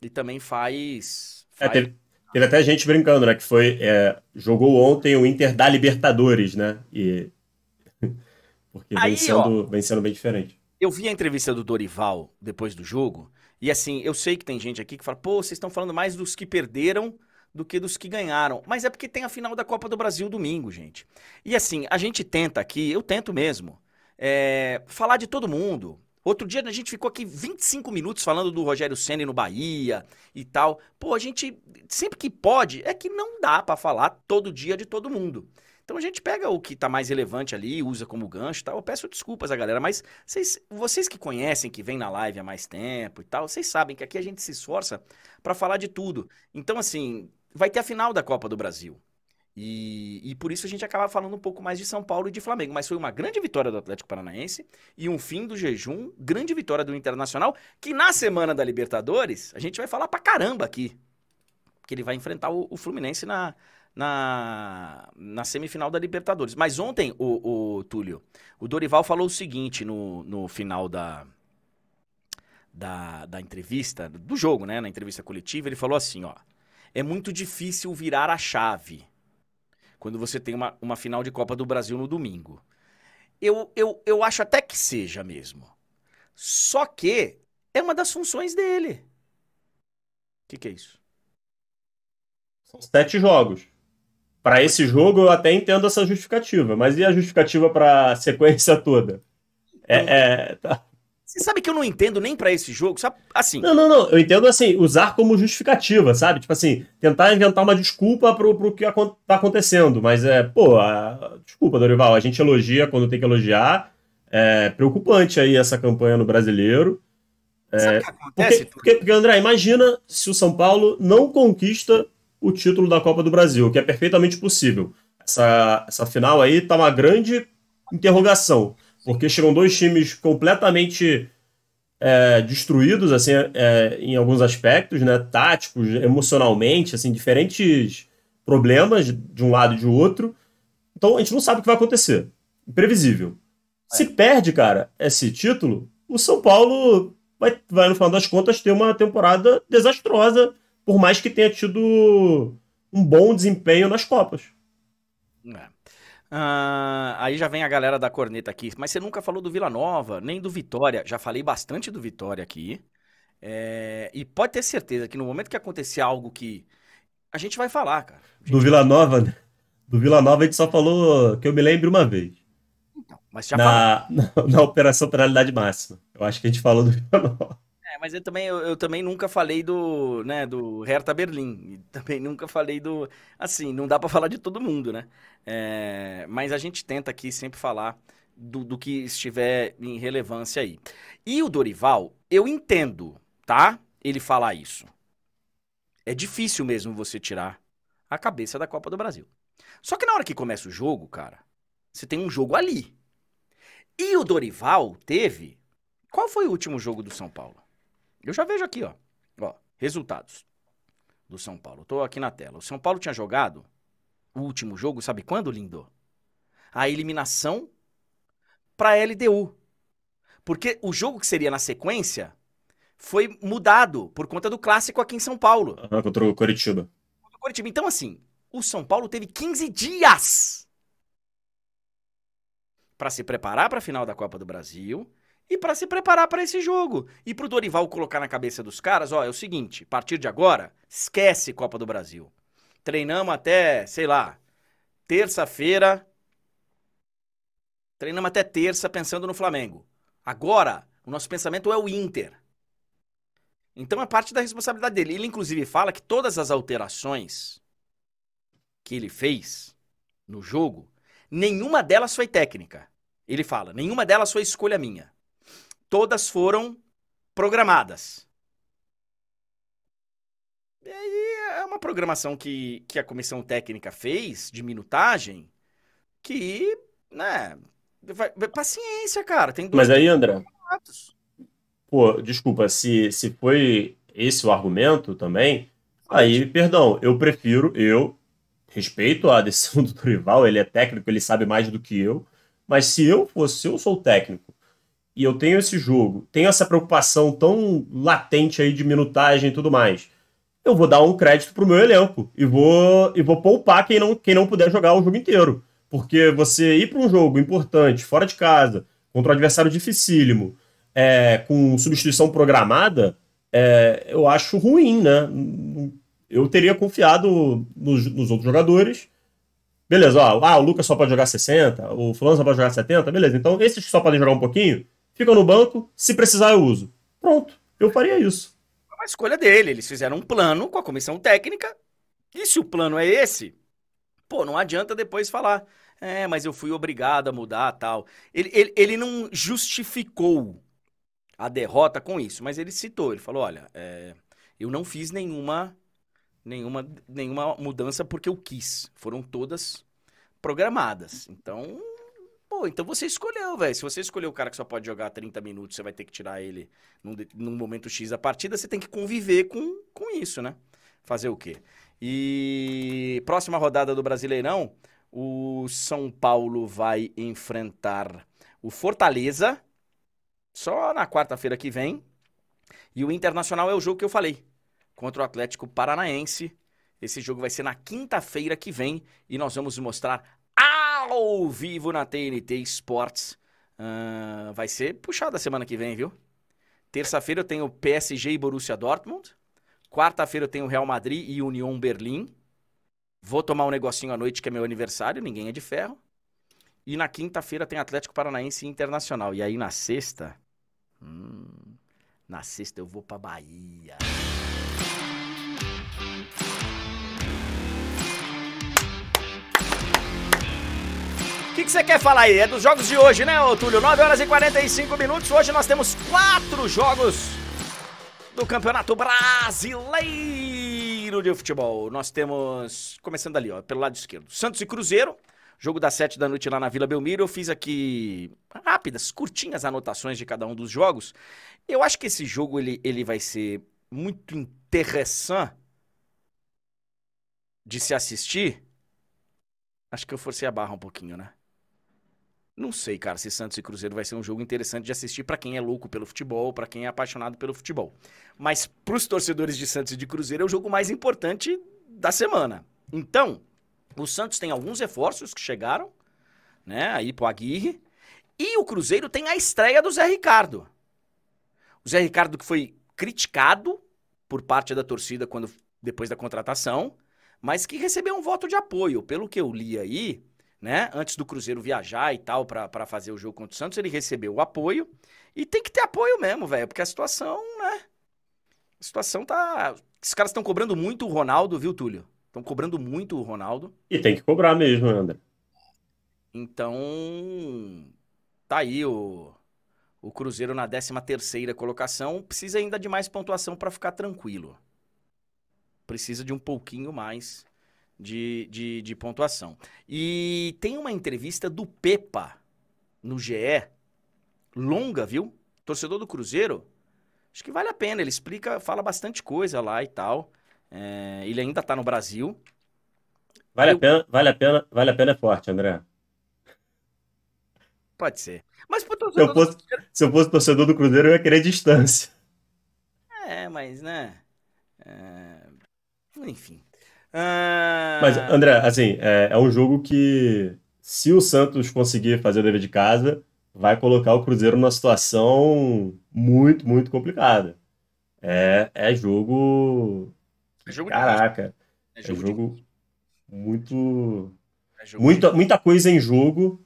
E também faz. É, faz... É, teve, teve, até gente brincando, né? Que foi. É, jogou ontem o Inter da Libertadores, né? E. <laughs> Porque Aí, vem, sendo, ó, vem sendo bem diferente. Eu vi a entrevista do Dorival depois do jogo. E assim, eu sei que tem gente aqui que fala, pô, vocês estão falando mais dos que perderam do que dos que ganharam. Mas é porque tem a final da Copa do Brasil domingo, gente. E assim, a gente tenta aqui, eu tento mesmo é, falar de todo mundo. Outro dia a gente ficou aqui 25 minutos falando do Rogério Senna no Bahia e tal. Pô, a gente sempre que pode, é que não dá para falar todo dia de todo mundo. Então a gente pega o que tá mais relevante ali, usa como gancho e tal. Eu peço desculpas a galera, mas vocês, vocês que conhecem, que vêm na live há mais tempo e tal, vocês sabem que aqui a gente se esforça para falar de tudo. Então, assim, vai ter a final da Copa do Brasil. E, e por isso a gente acaba falando um pouco mais de São Paulo e de Flamengo. Mas foi uma grande vitória do Atlético Paranaense e um fim do jejum, grande vitória do Internacional, que na semana da Libertadores a gente vai falar pra caramba aqui. Que ele vai enfrentar o, o Fluminense na, na, na semifinal da Libertadores. Mas ontem, o, o Túlio, o Dorival falou o seguinte no, no final da, da, da entrevista, do jogo, né? Na entrevista coletiva, ele falou assim: ó. É muito difícil virar a chave quando você tem uma, uma final de Copa do Brasil no domingo. Eu, eu, eu acho até que seja mesmo. Só que é uma das funções dele. O que, que é isso? São sete jogos. Para esse jogo eu até entendo essa justificativa, mas e a justificativa para a sequência toda? É, é, tá. Você sabe que eu não entendo nem para esse jogo, sabe? Assim. Não, não, não. Eu entendo assim, usar como justificativa, sabe? Tipo assim, tentar inventar uma desculpa pro, pro que tá acontecendo. Mas é, pô, a... desculpa, Dorival, a gente elogia quando tem que elogiar. É preocupante aí essa campanha no brasileiro. É, sabe o que acontece? Porque, porque, porque, André, imagina se o São Paulo não conquista o título da Copa do Brasil, que é perfeitamente possível. Essa, essa final aí tá uma grande interrogação porque chegam dois times completamente é, destruídos, assim, é, em alguns aspectos, né, táticos, emocionalmente, assim, diferentes problemas de um lado e de outro. Então a gente não sabe o que vai acontecer. Imprevisível. É. Se perde, cara, esse título, o São Paulo vai, vai, no final das contas, ter uma temporada desastrosa, por mais que tenha tido um bom desempenho nas Copas. É. Uh, aí já vem a galera da corneta aqui. Mas você nunca falou do Vila Nova, nem do Vitória. Já falei bastante do Vitória aqui. É, e pode ter certeza que no momento que acontecer algo que. A gente vai falar, cara. Do Vila Nova, né? Do Vila Nova a gente só falou que eu me lembro uma vez. Então, mas já na, <laughs> na, na, Operação Penalidade Máxima. Eu acho que a gente falou do Vila Nova mas eu também, eu, eu, também nunca falei do, né, do Hertha Berlim. <laughs> Também nunca falei do. Assim, não dá para falar de todo mundo, né? É, mas a gente tenta aqui sempre falar do, do que estiver em relevância aí. E o Dorival, eu entendo, tá? Ele falar isso. É difícil mesmo você tirar a cabeça da Copa do Brasil. Só que na hora que começa o jogo, cara, você tem um jogo ali. E o Dorival teve. Qual foi o último jogo do São Paulo? Eu já vejo aqui, ó. ó resultados do São Paulo. Estou aqui na tela. O São Paulo tinha jogado o último jogo, sabe quando, Lindo? A eliminação para a LDU. Porque o jogo que seria na sequência foi mudado por conta do clássico aqui em São Paulo. Ah, contra o Coritiba. Contra o Coritiba. Então, assim, o São Paulo teve 15 dias para se preparar para a final da Copa do Brasil e para se preparar para esse jogo. E pro Dorival colocar na cabeça dos caras, ó, é o seguinte, a partir de agora, esquece Copa do Brasil. Treinamos até, sei lá, terça-feira. Treinamos até terça pensando no Flamengo. Agora, o nosso pensamento é o Inter. Então é parte da responsabilidade dele. Ele, inclusive, fala que todas as alterações que ele fez no jogo, nenhuma delas foi técnica. Ele fala, nenhuma delas foi escolha minha todas foram programadas. E aí é uma programação que, que a comissão técnica fez de minutagem que, né, vai, paciência, cara. Tem Mas aí, André, pô, desculpa, se, se foi esse o argumento também, aí, perdão, eu prefiro, eu respeito a decisão <laughs> do rival, ele é técnico, ele sabe mais do que eu, mas se eu fosse, se eu sou técnico e eu tenho esse jogo, tenho essa preocupação tão latente aí de minutagem e tudo mais, eu vou dar um crédito pro meu elenco e vou, e vou poupar quem não, quem não puder jogar o jogo inteiro. Porque você ir para um jogo importante, fora de casa, contra um adversário dificílimo, é, com substituição programada, é, eu acho ruim, né? Eu teria confiado nos, nos outros jogadores. Beleza, ó, ah, o Lucas só pode jogar 60, o Fulano só pode jogar 70, beleza. Então, esses que só podem jogar um pouquinho, fica no banco, se precisar eu uso. Pronto, eu faria isso. É uma escolha dele, eles fizeram um plano com a comissão técnica, e se o plano é esse, pô, não adianta depois falar, é, mas eu fui obrigado a mudar tal. Ele, ele, ele não justificou a derrota com isso, mas ele citou, ele falou, olha, é, eu não fiz nenhuma, nenhuma, nenhuma mudança porque eu quis, foram todas programadas. Então, Pô, então você escolheu, velho. Se você escolheu o cara que só pode jogar 30 minutos, você vai ter que tirar ele num, num momento X da partida, você tem que conviver com, com isso, né? Fazer o quê? E próxima rodada do Brasileirão, o São Paulo vai enfrentar o Fortaleza só na quarta-feira que vem. E o Internacional é o jogo que eu falei, contra o Atlético Paranaense. Esse jogo vai ser na quinta-feira que vem e nós vamos mostrar ao vivo na TNT Sports. Uh, vai ser puxado a semana que vem, viu? Terça-feira eu tenho PSG e Borussia Dortmund. Quarta-feira eu tenho Real Madrid e Union Berlim. Vou tomar um negocinho à noite, que é meu aniversário, ninguém é de ferro. E na quinta-feira tem Atlético Paranaense e Internacional. E aí na sexta. Hum, na sexta eu vou pra Bahia. O que, que você quer falar aí? É dos jogos de hoje, né, Túlio? 9 horas e 45 minutos. Hoje nós temos quatro jogos do Campeonato Brasileiro de Futebol. Nós temos, começando ali, ó, pelo lado esquerdo, Santos e Cruzeiro. Jogo das 7 da noite lá na Vila Belmiro. Eu fiz aqui rápidas, curtinhas anotações de cada um dos jogos. Eu acho que esse jogo ele, ele vai ser muito interessante de se assistir. Acho que eu forcei a barra um pouquinho, né? Não sei, cara, se Santos e Cruzeiro vai ser um jogo interessante de assistir para quem é louco pelo futebol, para quem é apaixonado pelo futebol. Mas pros torcedores de Santos e de Cruzeiro é o jogo mais importante da semana. Então, o Santos tem alguns reforços que chegaram, né, aí pro Aguirre, e o Cruzeiro tem a estreia do Zé Ricardo. O Zé Ricardo que foi criticado por parte da torcida quando depois da contratação, mas que recebeu um voto de apoio. Pelo que eu li aí, né? Antes do Cruzeiro viajar e tal para fazer o jogo contra o Santos, ele recebeu o apoio. E tem que ter apoio mesmo, velho, porque a situação, né? A situação tá. Os caras estão cobrando muito o Ronaldo, viu, Túlio? Estão cobrando muito o Ronaldo. E tem que cobrar mesmo, André. Então. Tá aí o. O Cruzeiro na 13 terceira colocação precisa ainda de mais pontuação para ficar tranquilo. Precisa de um pouquinho mais de, de, de pontuação. E tem uma entrevista do Pepa no GE, longa, viu? Torcedor do Cruzeiro. Acho que vale a pena. Ele explica, fala bastante coisa lá e tal. É, ele ainda tá no Brasil. Vale Eu... a pena, vale a pena, vale a pena é forte, André. Pode ser. Mas pro torcedor se eu, fosse, Cruzeiro... se eu fosse torcedor do Cruzeiro, eu ia querer distância. É, mas, né? É... Enfim. Mas, ah. André, assim, é, é um jogo que, se o Santos conseguir fazer o dever de casa, vai colocar o Cruzeiro numa situação muito, muito complicada. É, é jogo. É jogo Caraca. É jogo, é jogo muito. É jogo muita, de... muita coisa em jogo.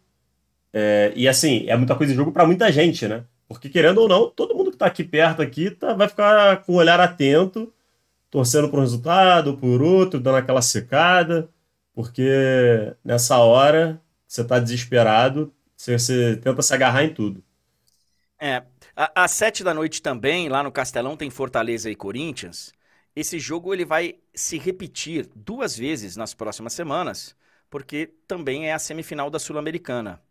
É, e assim, é muita coisa em jogo para muita gente, né? Porque querendo ou não, todo mundo que tá aqui perto aqui tá, vai ficar com o olhar atento torcendo por um resultado, por outro, dando aquela secada, porque nessa hora você está desesperado, você, você, tenta se agarrar em tudo. É, às sete da noite também, lá no Castelão, tem Fortaleza e Corinthians. Esse jogo ele vai se repetir duas vezes nas próximas semanas, porque também é a semifinal da Sul-Americana.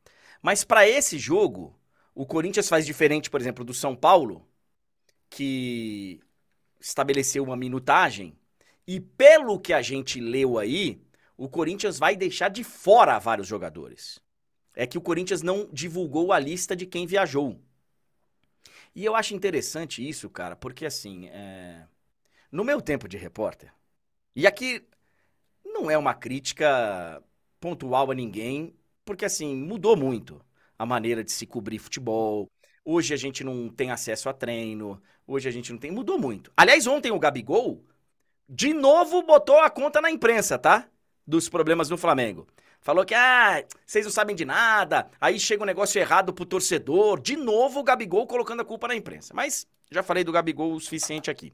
Mas para esse jogo, o Corinthians faz diferente, por exemplo, do São Paulo, que estabeleceu uma minutagem. E pelo que a gente leu aí, o Corinthians vai deixar de fora vários jogadores. É que o Corinthians não divulgou a lista de quem viajou. E eu acho interessante isso, cara, porque assim, é... no meu tempo de repórter, e aqui não é uma crítica pontual a ninguém, porque assim, mudou muito a maneira de se cobrir futebol, Hoje a gente não tem acesso a treino. Hoje a gente não tem. Mudou muito. Aliás, ontem o Gabigol de novo botou a conta na imprensa, tá? Dos problemas do Flamengo. Falou que, ah, vocês não sabem de nada. Aí chega um negócio errado pro torcedor. De novo o Gabigol colocando a culpa na imprensa. Mas já falei do Gabigol o suficiente aqui.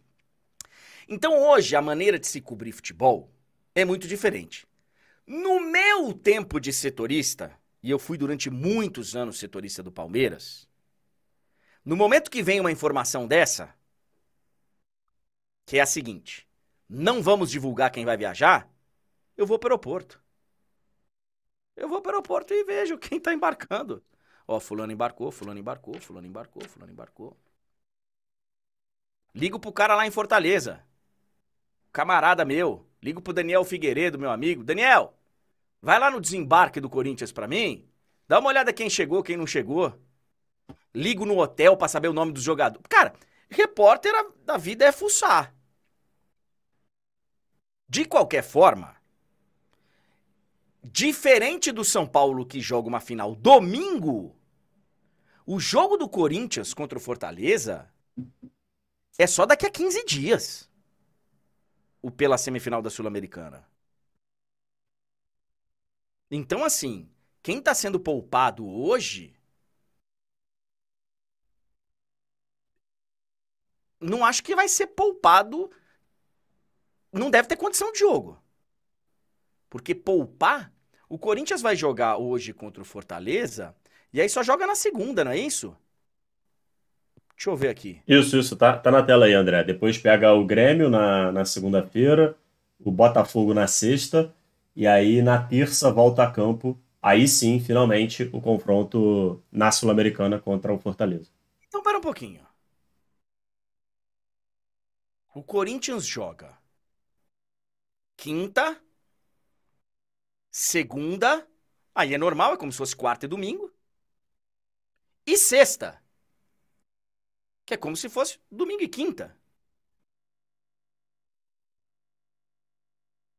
Então hoje a maneira de se cobrir futebol é muito diferente. No meu tempo de setorista, e eu fui durante muitos anos setorista do Palmeiras, no momento que vem uma informação dessa, que é a seguinte: não vamos divulgar quem vai viajar, eu vou para o aeroporto. Eu vou para o aeroporto e vejo quem está embarcando. Ó, fulano embarcou, fulano embarcou, fulano embarcou, fulano embarcou. Ligo pro cara lá em Fortaleza. Camarada meu. Ligo pro Daniel Figueiredo, meu amigo. Daniel, vai lá no desembarque do Corinthians para mim. Dá uma olhada quem chegou, quem não chegou ligo no hotel para saber o nome do jogador. Cara, repórter da vida é fuçar. De qualquer forma, diferente do São Paulo que joga uma final domingo, o jogo do Corinthians contra o Fortaleza é só daqui a 15 dias. O pela semifinal da Sul-Americana. Então, assim, quem tá sendo poupado hoje. Não acho que vai ser poupado. Não deve ter condição de jogo. Porque poupar. O Corinthians vai jogar hoje contra o Fortaleza. E aí só joga na segunda, não é isso? Deixa eu ver aqui. Isso, isso, tá, tá na tela aí, André. Depois pega o Grêmio na, na segunda-feira, o Botafogo na sexta, e aí na terça volta a campo. Aí sim, finalmente, o confronto na Sul-Americana contra o Fortaleza. Então, para um pouquinho. O Corinthians joga quinta, segunda, aí é normal, é como se fosse quarta e domingo, e sexta que é como se fosse domingo e quinta.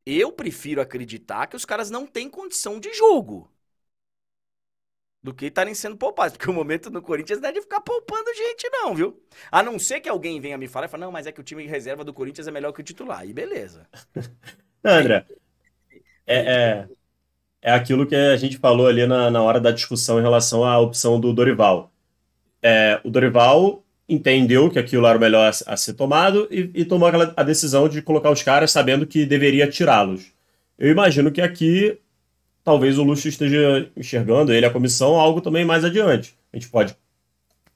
Eu prefiro acreditar que os caras não têm condição de jogo do que estarem sendo poupados. Porque <laughs> o momento no Corinthians não é de ficar poupando gente, não, viu? A não ser que alguém venha me falar e fale, não, mas é que o time reserva do Corinthians é melhor que o titular. Aí beleza. <laughs> André, é, é, é aquilo que a gente falou ali na, na hora da discussão em relação à opção do Dorival. É, o Dorival entendeu que aquilo era o melhor a, ser tomado e, e tomou aquela, a decisão de colocar os caras sabendo que deveria tirá-los. Eu imagino que aqui talvez o Luxo esteja enxergando, ele, a comissão, algo também mais adiante. A gente pode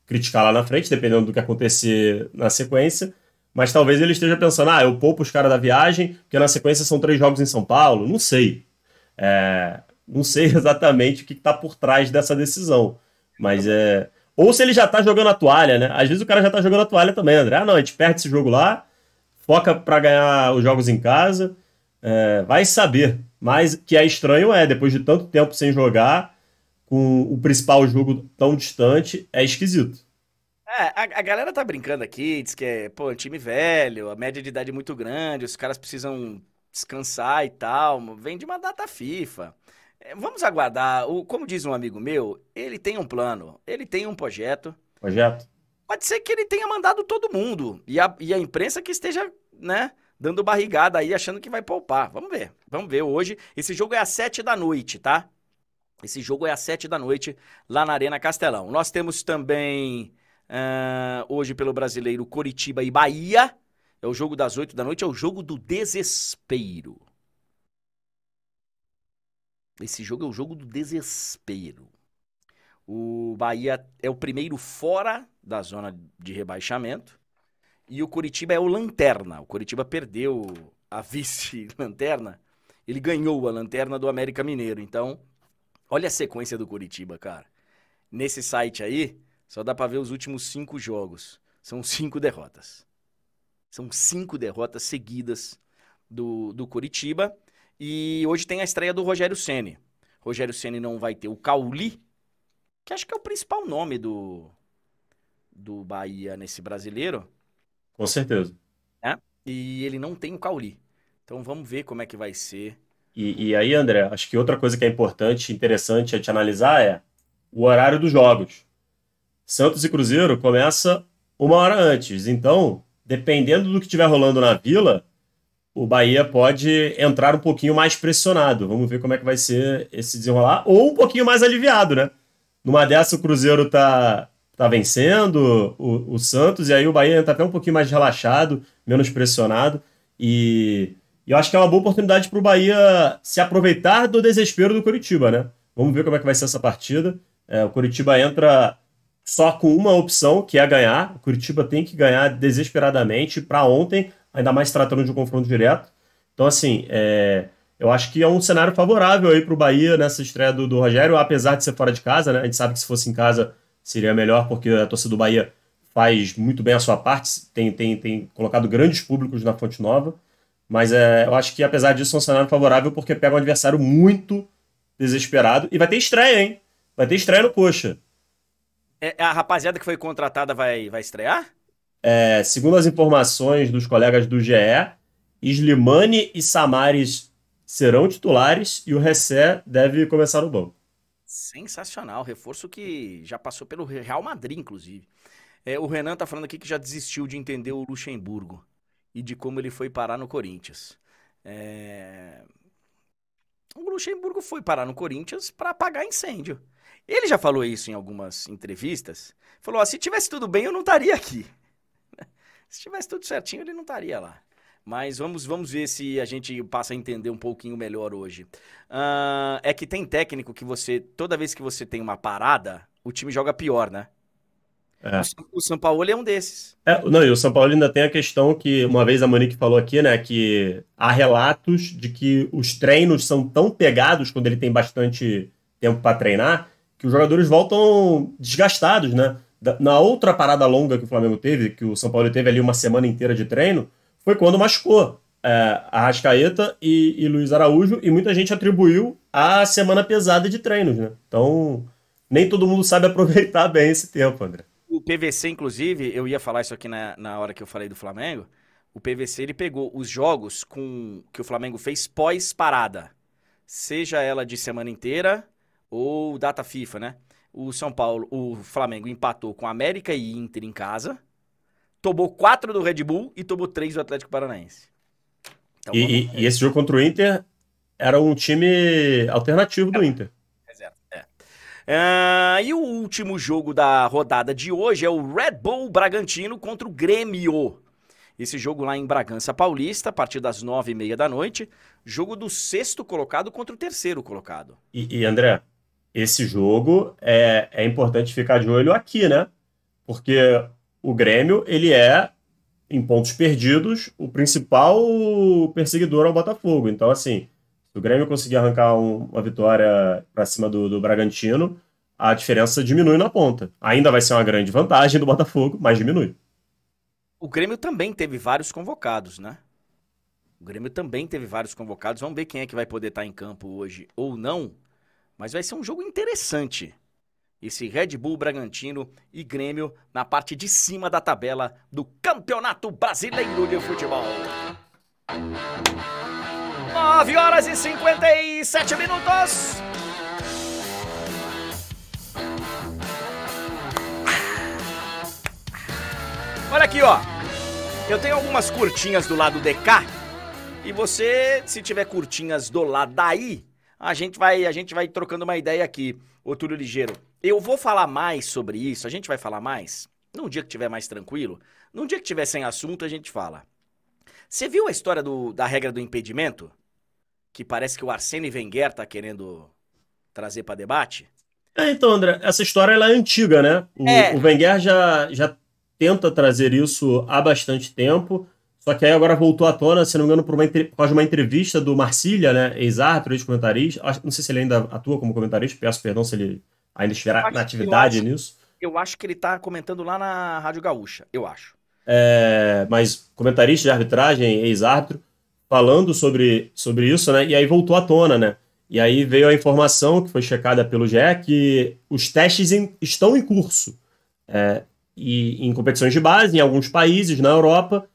criticar lá na frente, dependendo do que acontecer na sequência, mas talvez ele esteja pensando, ah, eu poupo os caras da viagem, porque na sequência são três jogos em São Paulo. Não sei. É, não sei <laughs> exatamente o que está por trás dessa decisão. Mas é, ou se ele já tá jogando a toalha, né? Às vezes o cara já tá jogando a toalha também, André. Ah, não, a gente perde esse jogo lá, foca para ganhar os jogos em casa. É, vai saber. Mas que é estranho é, depois de tanto tempo sem jogar, com o principal jogo tão distante, é esquisito. É, a, a, galera tá brincando aqui, diz que é, pô, time velho, a média de idade é muito grande, os caras precisam descansar e tal. Vem de uma data FIFA. É, vamos aguardar. O, como diz um amigo meu, ele tem um plano, ele tem um projeto. Projeto? Pode ser que ele tenha mandado todo mundo. E a, e a imprensa que esteja, né, dando barrigada aí, achando que vai poupar. Vamos ver. Vamos ver hoje. Esse jogo é às sete da noite, tá? Esse jogo é às sete da noite, lá na Arena Castelão. Nós temos também, uh, hoje pelo brasileiro, Coritiba e Bahia. É o jogo das oito da noite, é o jogo do desespero. Esse jogo é o jogo do desespero. O Bahia é o primeiro fora da zona de rebaixamento. E o Curitiba é o lanterna. O Curitiba perdeu a vice-lanterna. <laughs> Ele ganhou a lanterna do América Mineiro. Então, olha a sequência do Curitiba, cara. Nesse site aí, só dá pra ver os últimos cinco jogos. São cinco derrotas. São cinco derrotas seguidas do, do Curitiba. E hoje tem a estreia do Rogério Ceni. Rogério Ceni não vai ter o Cauli, que acho que é o principal nome do do Bahia nesse brasileiro. Com certeza. É? E ele não tem o Cauli. Então vamos ver como é que vai ser. E, e aí, André, acho que outra coisa que é importante, interessante a te analisar é o horário dos jogos. Santos e Cruzeiro começa uma hora antes. Então, dependendo do que estiver rolando na Vila, o Bahia pode entrar um pouquinho mais pressionado. Vamos ver como é que vai ser esse desenrolar. Ou um pouquinho mais aliviado, né? Numa dessa, o Cruzeiro tá, tá vencendo o, o Santos, e aí o Bahia entra até um pouquinho mais relaxado, menos pressionado. E, e eu acho que é uma boa oportunidade para o Bahia se aproveitar do desespero do Curitiba, né? Vamos ver como é que vai ser essa partida. É, o Curitiba entra só com uma opção, que é ganhar. O Curitiba tem que ganhar desesperadamente. Para ontem, ainda mais tratando de um confronto direto. Então, assim, é, eu acho que é um cenário favorável aí para o Bahia nessa estreia do, do, Rogério, apesar de ser fora de casa, né? A gente sabe que se fosse em casa seria melhor, porque a torcida do Bahia faz muito bem a sua parte, tem, tem, tem colocado grandes públicos na Fonte Nova. Mas é, eu acho que, apesar disso, é um cenário favorável porque pega um adversário muito desesperado. E vai ter estreia, hein? Vai ter estreia no Coxa. É, a rapaziada que foi contratada vai, vai estrear? É, segundo as informações dos colegas do GE, Slimani e Samaris serão titulares e o Ressé deve começar no banco. Sensacional, reforço que já passou pelo Real Madrid, inclusive. É, o Renan tá falando aqui que já desistiu de entender o Luxemburgo e de como ele foi parar no Corinthians. É... O Luxemburgo foi parar no Corinthians para apagar incêndio. Ele já falou isso em algumas entrevistas. Falou: ó, se tivesse tudo bem, eu não estaria aqui. <laughs> se tivesse tudo certinho, ele não estaria lá. Mas vamos, vamos ver se a gente passa a entender um pouquinho melhor hoje. Uh, é que tem técnico que você, toda vez que você tem uma parada, o time joga pior, né? É. O São Paulo é um desses. É, não, e o São Paulo ainda tem a questão que, uma vez a Monique falou aqui, né, que há relatos de que os treinos são tão pegados quando ele tem bastante tempo para treinar, que os jogadores voltam desgastados, né? Na outra parada longa que o Flamengo teve, que o São Paulo teve ali uma semana inteira de treino, foi quando machucou é, a Rascaeta e, e Luiz Araújo, e muita gente atribuiu a semana pesada de treinos, né? Então, nem todo mundo sabe aproveitar <laughs> bem esse tempo, André. O PVC, inclusive, eu ia falar isso aqui na, na hora que eu falei do Flamengo. O PVC ele pegou os jogos com que o Flamengo fez pós-parada, seja ela de semana inteira ou data FIFA, né? O São Paulo, o Flamengo empatou com América e Inter em casa, tomou quatro do Red Bull e tomou três do Atlético Paranaense. Então, e, e, esse jogo contra o Inter era um time alternativo do Inter. Uh, e o último jogo da rodada de hoje é o Red Bull Bragantino contra o Grêmio. Esse jogo lá em Bragança Paulista, a partir das nove e meia da noite. Jogo do sexto colocado contra o terceiro colocado. E, e André, esse jogo é, é importante ficar de olho aqui, né? Porque o Grêmio, ele é, em pontos perdidos, o principal perseguidor ao Botafogo. Então, assim, se o Grêmio conseguir arrancar um, uma vitória para cima do, do Bragantino, a diferença diminui na ponta. Ainda vai ser uma grande vantagem do Botafogo, mas diminui. O Grêmio também teve vários convocados, né? O Grêmio também teve vários convocados. Vamos ver quem é que vai poder estar em campo hoje ou não. Mas vai ser um jogo interessante. Esse Red Bull Bragantino e Grêmio na parte de cima da tabela do Campeonato Brasileiro de Futebol. 9 horas e 57 minutos. Olha aqui, ó. Eu tenho algumas curtinhas do lado de cá. E você, se tiver curtinhas do lado daí, a gente vai, a gente vai trocando uma ideia aqui, ô Túlio Ligeiro. Eu vou falar mais sobre isso, a gente vai falar mais. Num dia que tiver mais tranquilo, num dia que tiver sem assunto, a gente fala. Você viu a história do, da regra do impedimento? que parece que o Arsene Wenger tá querendo trazer para debate? É, então, André, essa história ela é antiga, né? O, é. o Wenger já, já tenta trazer isso há bastante tempo, só que aí agora voltou à tona, se não me engano, por, uma, por causa de uma entrevista do Marcília, né? Ex-árbitro, ex-comentarista. Não sei se ele ainda atua como comentarista, peço perdão se ele ainda estiver na atividade eu acho, nisso. Eu acho que ele tá comentando lá na Rádio Gaúcha, eu acho. É, mas comentarista de arbitragem, ex-árbitro falando sobre, sobre isso, né? E aí voltou à tona, né? E aí veio a informação que foi checada pelo GE que os testes em, estão em curso. É, e em competições de base, em alguns países, na Europa.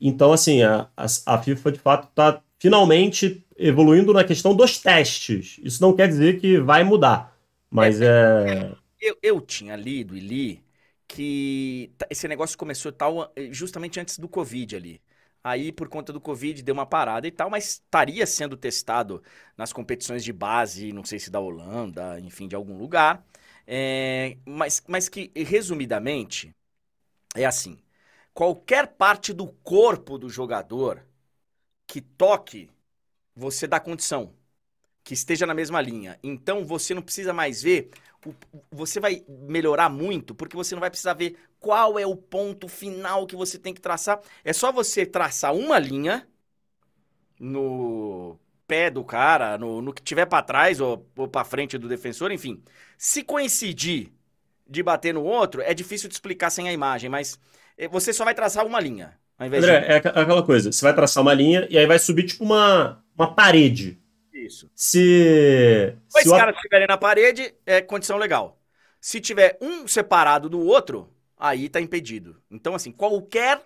Então, assim, a, a, a FIFA de fato está finalmente evoluindo na questão dos testes. Isso não quer dizer que vai mudar, mas é. é... Eu, eu tinha lido e li que esse negócio começou tal justamente antes do Covid ali. Aí, por conta do Covid, deu uma parada e tal, mas estaria sendo testado nas competições de base, não sei se da Holanda, enfim, de algum lugar. É, mas, mas que, resumidamente, é assim: qualquer parte do corpo do jogador que toque, você dá condição, que esteja na mesma linha. Então, você não precisa mais ver você vai melhorar muito porque você não vai precisar ver qual é o ponto final que você tem que traçar. É só você traçar uma linha no pé do cara, no, no que tiver para trás ou, ou para frente do defensor, enfim. Se coincidir de bater no outro, é difícil de explicar sem a imagem, mas eh, você só vai traçar uma linha. André, de... é aquela coisa, você vai traçar uma linha e aí vai subir tipo uma, uma parede. Isso. Se. Se caras estiverem na parede, é condição legal. Se tiver um separado do outro, aí tá impedido. Então, assim, qualquer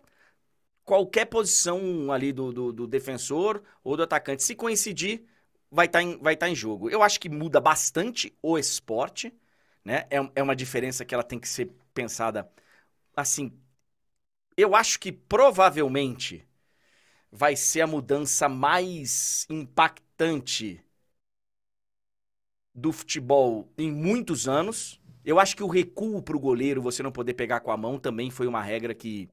qualquer posição ali do, do, do defensor ou do atacante, se coincidir, vai estar tá em, vai tá em jogo. Eu acho que muda bastante o esporte, né? É, é uma diferença que ela tem que ser pensada assim. Eu acho que provavelmente vai ser a mudança mais impactante do futebol em muitos anos. Eu acho que o recuo para o goleiro, você não poder pegar com a mão, também foi uma regra que.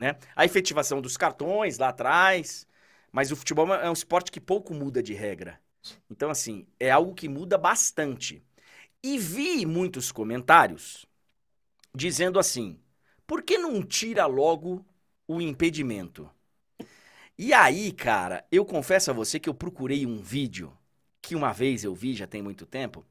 Né? A efetivação dos cartões lá atrás. Mas o futebol é um esporte que pouco muda de regra. Então, assim, é algo que muda bastante. E vi muitos comentários dizendo assim: por que não tira logo o impedimento? E aí, cara, eu confesso a você que eu procurei um vídeo que uma vez eu vi, já tem muito tempo,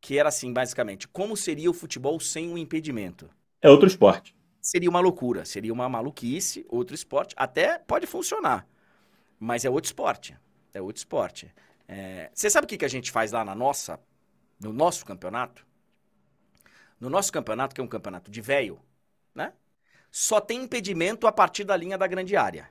que era assim, basicamente, como seria o futebol sem um impedimento? É outro esporte. Seria uma loucura, seria uma maluquice, outro esporte. Até pode funcionar, mas é outro esporte. É outro esporte. É... Você sabe o que, que a gente faz lá na nossa, no nosso campeonato? No nosso campeonato, que é um campeonato de velho, né? Só tem impedimento a partir da linha da grande área.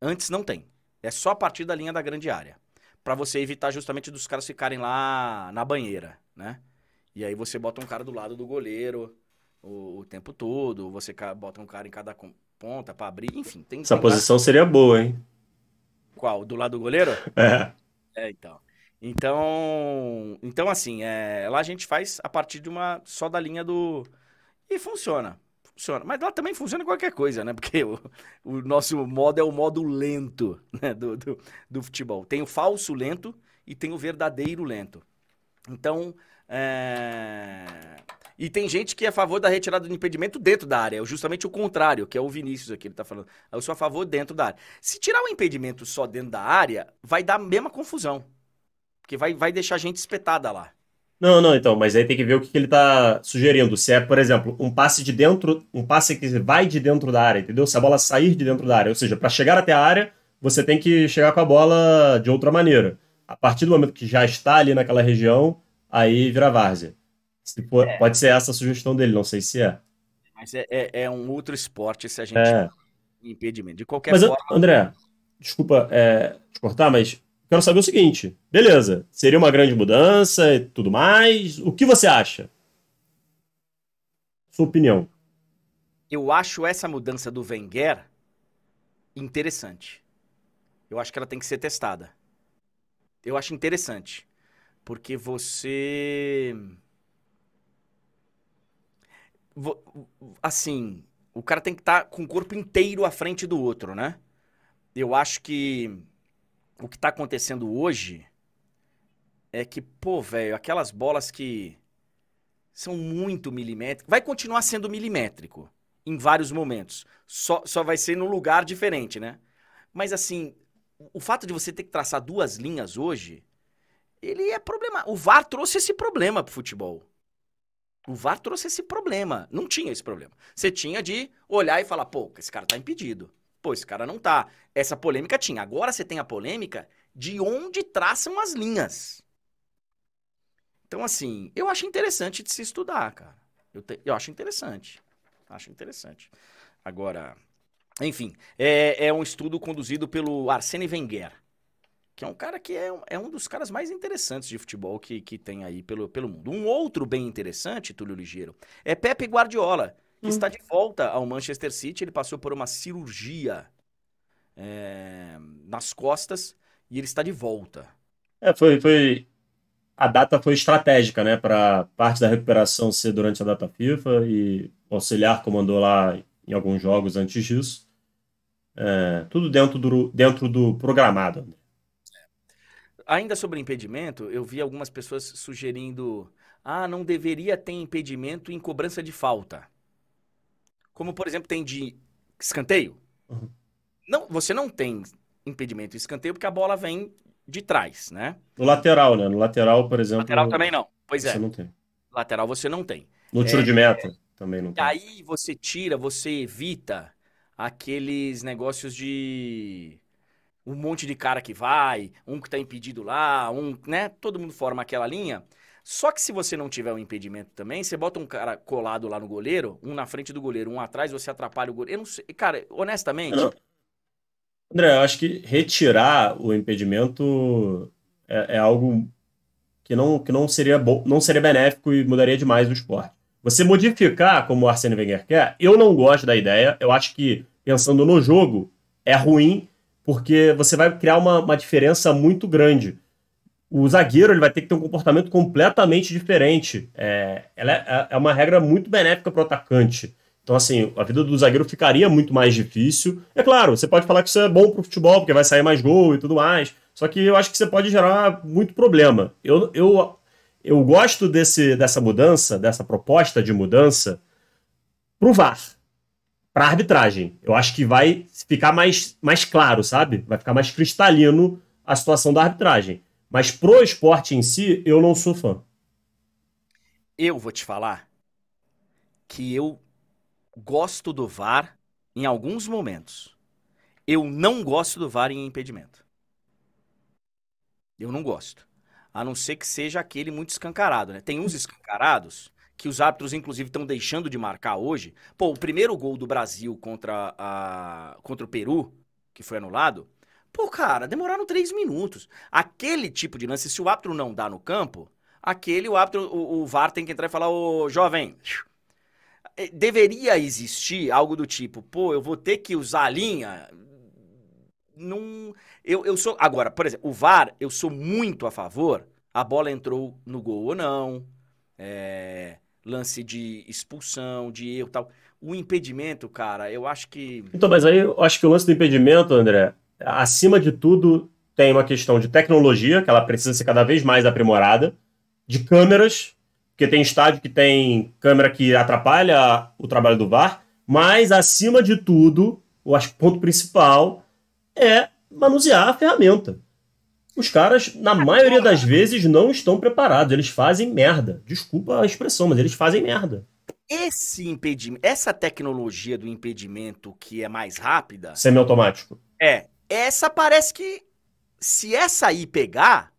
Antes não tem. É só a partir da linha da grande área. para você evitar justamente dos caras ficarem lá na banheira, né? E aí você bota um cara do lado do goleiro o, o tempo todo, você bota um cara em cada ponta para abrir, enfim. Tem, Essa posição seria boa, hein? Qual? Do lado do goleiro? <laughs> É. É, então. Então, então assim, é, lá a gente faz a partir de uma só da linha do e funciona funciona. Mas lá também funciona qualquer coisa, né? Porque o, o nosso modo é o modo lento né? do, do, do, futebol. Tem o falso lento e tem o verdadeiro lento. Então, é... E tem gente que é a favor da retirada do impedimento dentro da área. É justamente o contrário, que é o Vinícius aqui, ele tá falando. Eu sou a favor dentro da área. Se tirar o impedimento só dentro da área, vai dar a mesma confusão. Porque vai, vai deixar a gente espetada lá. Não, não, então, mas aí tem que ver o que, que ele está sugerindo. Se é, por exemplo, um passe de dentro, um passe que vai de dentro da área, entendeu? Se a bola sair de dentro da área, ou seja, para chegar até a área, você tem que chegar com a bola de outra maneira. A partir do momento que já está ali naquela região, aí vira várzea. For, é. Pode ser essa a sugestão dele, não sei se é. Mas é, é, é um outro esporte se a gente é. impedimento. De qualquer mas, forma. André, desculpa é, te cortar, mas quero saber o seguinte: beleza, seria uma grande mudança e tudo mais. O que você acha? Sua opinião. Eu acho essa mudança do Wenger interessante. Eu acho que ela tem que ser testada. Eu acho interessante. Porque você. Assim, o cara tem que estar tá com o corpo inteiro à frente do outro, né? Eu acho que o que está acontecendo hoje é que, pô, velho, aquelas bolas que são muito milimétricas, vai continuar sendo milimétrico em vários momentos. Só, só vai ser num lugar diferente, né? Mas assim, o fato de você ter que traçar duas linhas hoje, ele é problema. O VAR trouxe esse problema pro futebol. O VAR trouxe esse problema. Não tinha esse problema. Você tinha de olhar e falar, pô, esse cara tá impedido. Pô, esse cara não tá. Essa polêmica tinha. Agora você tem a polêmica de onde traçam as linhas. Então, assim, eu acho interessante de se estudar, cara. Eu, te, eu acho interessante. Acho interessante. Agora, enfim, é, é um estudo conduzido pelo Arsene Wenger, que é um cara que é, é um dos caras mais interessantes de futebol que, que tem aí pelo, pelo mundo. Um outro bem interessante, Túlio Ligeiro, é Pepe Guardiola que hum. está de volta ao Manchester City. Ele passou por uma cirurgia é, nas costas e ele está de volta. É, foi, foi. A data foi estratégica, né? Para parte da recuperação ser durante a data FIFA e o auxiliar comandou lá em alguns jogos antes disso. É, tudo dentro do, dentro do programado. Ainda sobre impedimento, eu vi algumas pessoas sugerindo: ah, não deveria ter impedimento em cobrança de falta. Como, por exemplo, tem de escanteio. Uhum. Não, você não tem impedimento de escanteio porque a bola vem de trás, né? No lateral, né? No lateral, por exemplo. Lateral também não. Pois é. Você não tem. Lateral você não tem. No tiro é, de meta também não tem. Aí você tira, você evita aqueles negócios de um monte de cara que vai, um que tá impedido lá, um, né? Todo mundo forma aquela linha. Só que se você não tiver um impedimento também, você bota um cara colado lá no goleiro, um na frente do goleiro, um atrás, você atrapalha o goleiro. Eu não sei. Cara, honestamente. Não. André, eu acho que retirar o impedimento é, é, algo que não, que não seria bom, não seria benéfico e mudaria demais o esporte. Você modificar, como o Arsene Wenger quer, eu não gosto da ideia. Eu acho que, pensando no jogo, é ruim, porque você vai criar uma, uma diferença muito grande o zagueiro ele vai ter que ter um comportamento completamente diferente. É, ela é, é uma regra muito benéfica para o atacante. Então, assim, a vida do zagueiro ficaria muito mais difícil. É claro, você pode falar que isso é bom para o futebol, porque vai sair mais gol e tudo mais. Só que eu acho que você pode gerar muito problema. Eu, eu, eu gosto desse, dessa mudança, dessa proposta de mudança, para o VAR, para a arbitragem. Eu acho que vai ficar mais, mais claro, sabe? Vai ficar mais cristalino a situação da arbitragem. Mas pro esporte em si, eu não sou fã. Eu vou te falar que eu gosto do VAR em alguns momentos. Eu não gosto do VAR em impedimento. Eu não gosto. A não ser que seja aquele muito escancarado, né? Tem uns escancarados que os árbitros, inclusive, estão deixando de marcar hoje. Pô, o primeiro gol do Brasil contra, a, contra o Peru, que foi anulado, Pô, cara, demoraram três minutos. Aquele tipo de lance, se o árbitro não dá no campo, aquele, o árbitro, o, o VAR tem que entrar e falar, ô, jovem, eh, deveria existir algo do tipo, pô, eu vou ter que usar a linha. Não. Eu, eu sou. Agora, por exemplo, o VAR, eu sou muito a favor. A bola entrou no gol ou não. É, lance de expulsão, de erro tal. O impedimento, cara, eu acho que. Então, mas aí eu acho que o lance do impedimento, André, acima de tudo, tem uma questão de tecnologia, que ela precisa ser cada vez mais aprimorada, de câmeras, porque tem estádio que tem câmera que atrapalha o trabalho do VAR, mas acima de tudo, eu acho que o ponto principal é manusear a ferramenta. Os caras, na maioria das vezes, não estão preparados. Eles fazem merda. Desculpa a expressão, mas eles fazem merda. Esse impedimento, essa tecnologia do impedimento que é mais rápida. Semiautomático. É, essa parece que se essa aí pegar,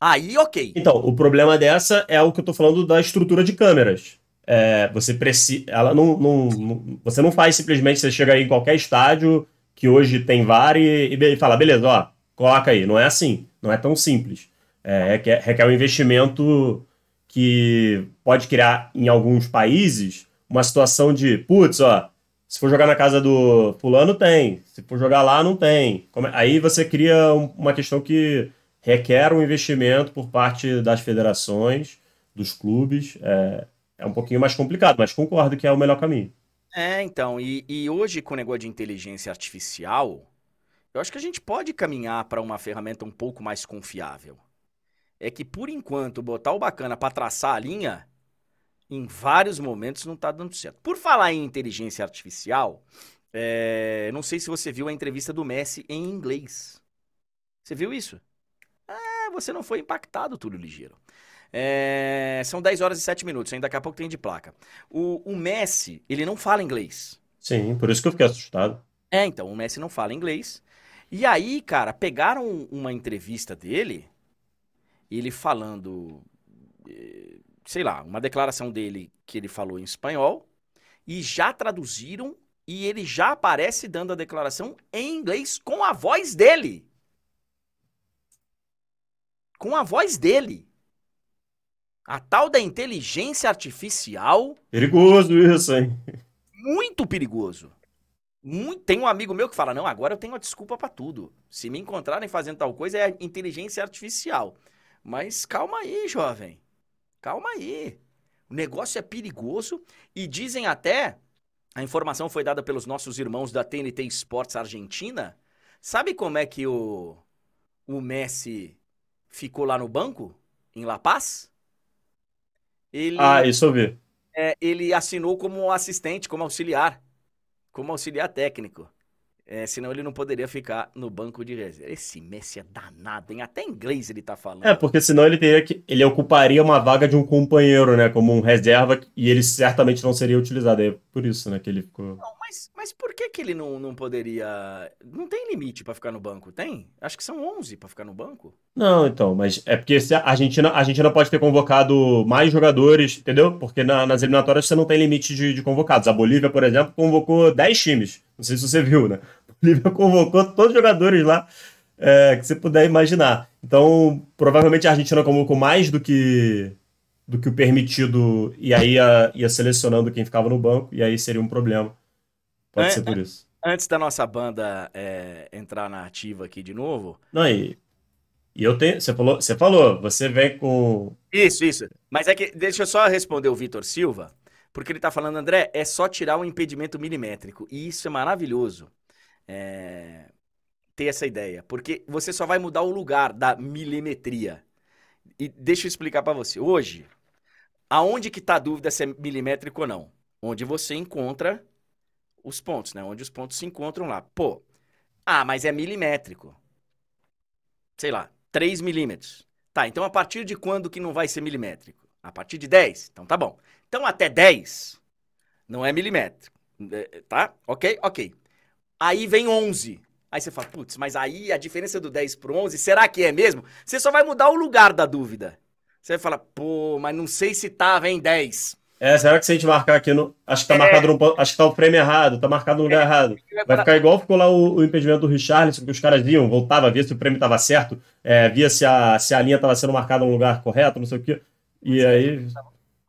aí ok. Então, o problema dessa é o que eu tô falando da estrutura de câmeras. É, você precisa. Ela não, não, não, Você não faz simplesmente, você chega aí em qualquer estádio que hoje tem VAR e, e fala, beleza, ó, coloca aí. Não é assim. Não é tão simples. É, requer, requer um investimento que pode criar em alguns países uma situação de, putz, ó, se for jogar na casa do fulano, tem. Se for jogar lá, não tem. Aí você cria uma questão que requer um investimento por parte das federações, dos clubes. É, é um pouquinho mais complicado, mas concordo que é o melhor caminho. É, então, e, e hoje com o negócio de inteligência artificial, eu acho que a gente pode caminhar para uma ferramenta um pouco mais confiável. É que por enquanto botar o bacana para traçar a linha em vários momentos não está dando certo. Por falar em inteligência artificial, é, não sei se você viu a entrevista do Messi em inglês. Você viu isso? Ah, você não foi impactado, Túlio Ligeiro. É, são 10 horas e 7 minutos, ainda daqui a pouco tem de placa. O, o Messi, ele não fala inglês. Sim, por isso que eu fiquei assustado. É, então, o Messi não fala inglês. E aí, cara, pegaram uma entrevista dele, ele falando sei lá, uma declaração dele que ele falou em espanhol e já traduziram e ele já aparece dando a declaração em inglês com a voz dele. Com a voz dele. A tal da inteligência artificial. Perigoso isso, hein? Muito perigoso. Muito... Tem um amigo meu que fala: não, agora eu tenho uma desculpa para tudo. Se me encontrarem fazendo tal coisa, é inteligência artificial. Mas calma aí, jovem. Calma aí. O negócio é perigoso e dizem até, a informação foi dada pelos nossos irmãos da TNT Sports Argentina. Sabe como é que o, o Messi ficou lá no banco, em La Paz? Ele, ah, isso eu vi. É, ele assinou como assistente, como auxiliar, como auxiliar técnico. É, senão ele não poderia ficar no banco de reserva. Esse Messi é danado, hein? Até inglês ele tá falando. É, porque senão ele teria que. Ele ocuparia uma vaga de um companheiro, né? Como um reserva, e ele certamente não seria utilizado. É por isso, né, que ele ficou. Não, mas, mas por que, que ele não, não poderia. Não tem limite para ficar no banco? Tem? Acho que são 11 para ficar no banco. Não, então, mas é porque se a Argentina, a Argentina pode ter convocado mais jogadores, entendeu? Porque na, nas eliminatórias você não tem limite de, de convocados. A Bolívia, por exemplo, convocou 10 times. Não sei se você viu, né? <laughs> Bolívia convocou todos os jogadores lá é, que você puder imaginar. Então, provavelmente a Argentina convocou mais do que do que o permitido e aí ia, ia selecionando quem ficava no banco e aí seria um problema. Pode ser por isso. Antes da nossa banda é, entrar na ativa aqui de novo. Não, e, E eu tenho. Você falou, você falou, você vem com. Isso, isso. Mas é que. Deixa eu só responder o Vitor Silva, porque ele tá falando, André, é só tirar o impedimento milimétrico. E isso é maravilhoso. É... Ter essa ideia. Porque você só vai mudar o lugar da milimetria. E deixa eu explicar para você. Hoje, aonde que tá a dúvida se é milimétrico ou não? Onde você encontra os pontos, né? Onde os pontos se encontram lá. Pô, ah, mas é milimétrico. Sei lá, 3 milímetros. Tá, então a partir de quando que não vai ser milimétrico? A partir de 10? Então tá bom. Então até 10 não é milimétrico. É, tá? Ok? Ok. Aí vem 11. Aí você fala, putz, mas aí a diferença do 10 pro 11, será que é mesmo? Você só vai mudar o lugar da dúvida. Você vai falar, pô, mas não sei se tava em 10. É, será que se a gente marcar aqui no. Acho que tá é... marcado no. Acho que tá o frame errado, tá marcado no lugar é... errado. Vai ficar igual ficou lá o, o impedimento do Richarlison, que os caras viam, voltava, via se o prêmio tava certo, é, via se a, se a linha tava sendo marcada no lugar correto, não sei o quê. E aí.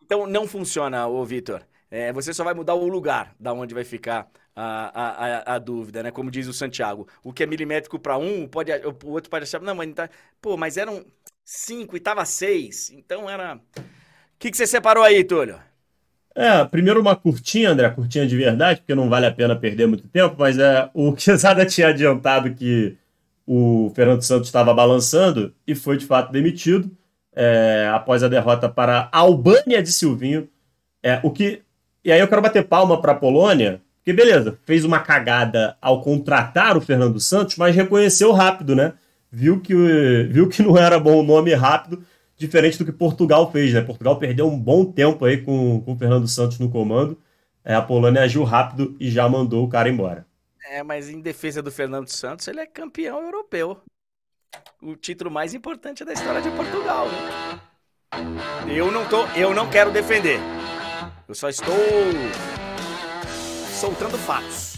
Então não funciona, ô Vitor. É, você só vai mudar o lugar da onde vai ficar a, a, a, dúvida, né? Como diz o Santiago. O que é milimétrico para um, pode, o outro pode achar, não, mas tá. Pô, mas eram cinco e tava seis. Então era. O que, que você separou aí, Túlio? É, primeiro uma curtinha, André, curtinha de verdade, porque não vale a pena perder muito tempo, mas é, o <laughs> Quesada tinha adiantado que o Fernando Santos estava balançando e foi de fato demitido é, após a derrota para a Albânia de Silvinho. É, o que, e aí eu quero bater palma para a Polônia, porque beleza, fez uma cagada ao contratar o Fernando Santos, mas reconheceu rápido, né? Viu que, viu que <laughs> não era bom o nome rápido diferente do que Portugal fez, né? Portugal perdeu um bom tempo aí com, com o Fernando Santos no comando. É, a Polônia agiu rápido e já mandou o cara embora. É, mas em defesa do Fernando Santos, ele é campeão europeu. O título mais importante da história de Portugal. Né? Eu não tô, eu não quero defender. Eu só estou soltando fatos.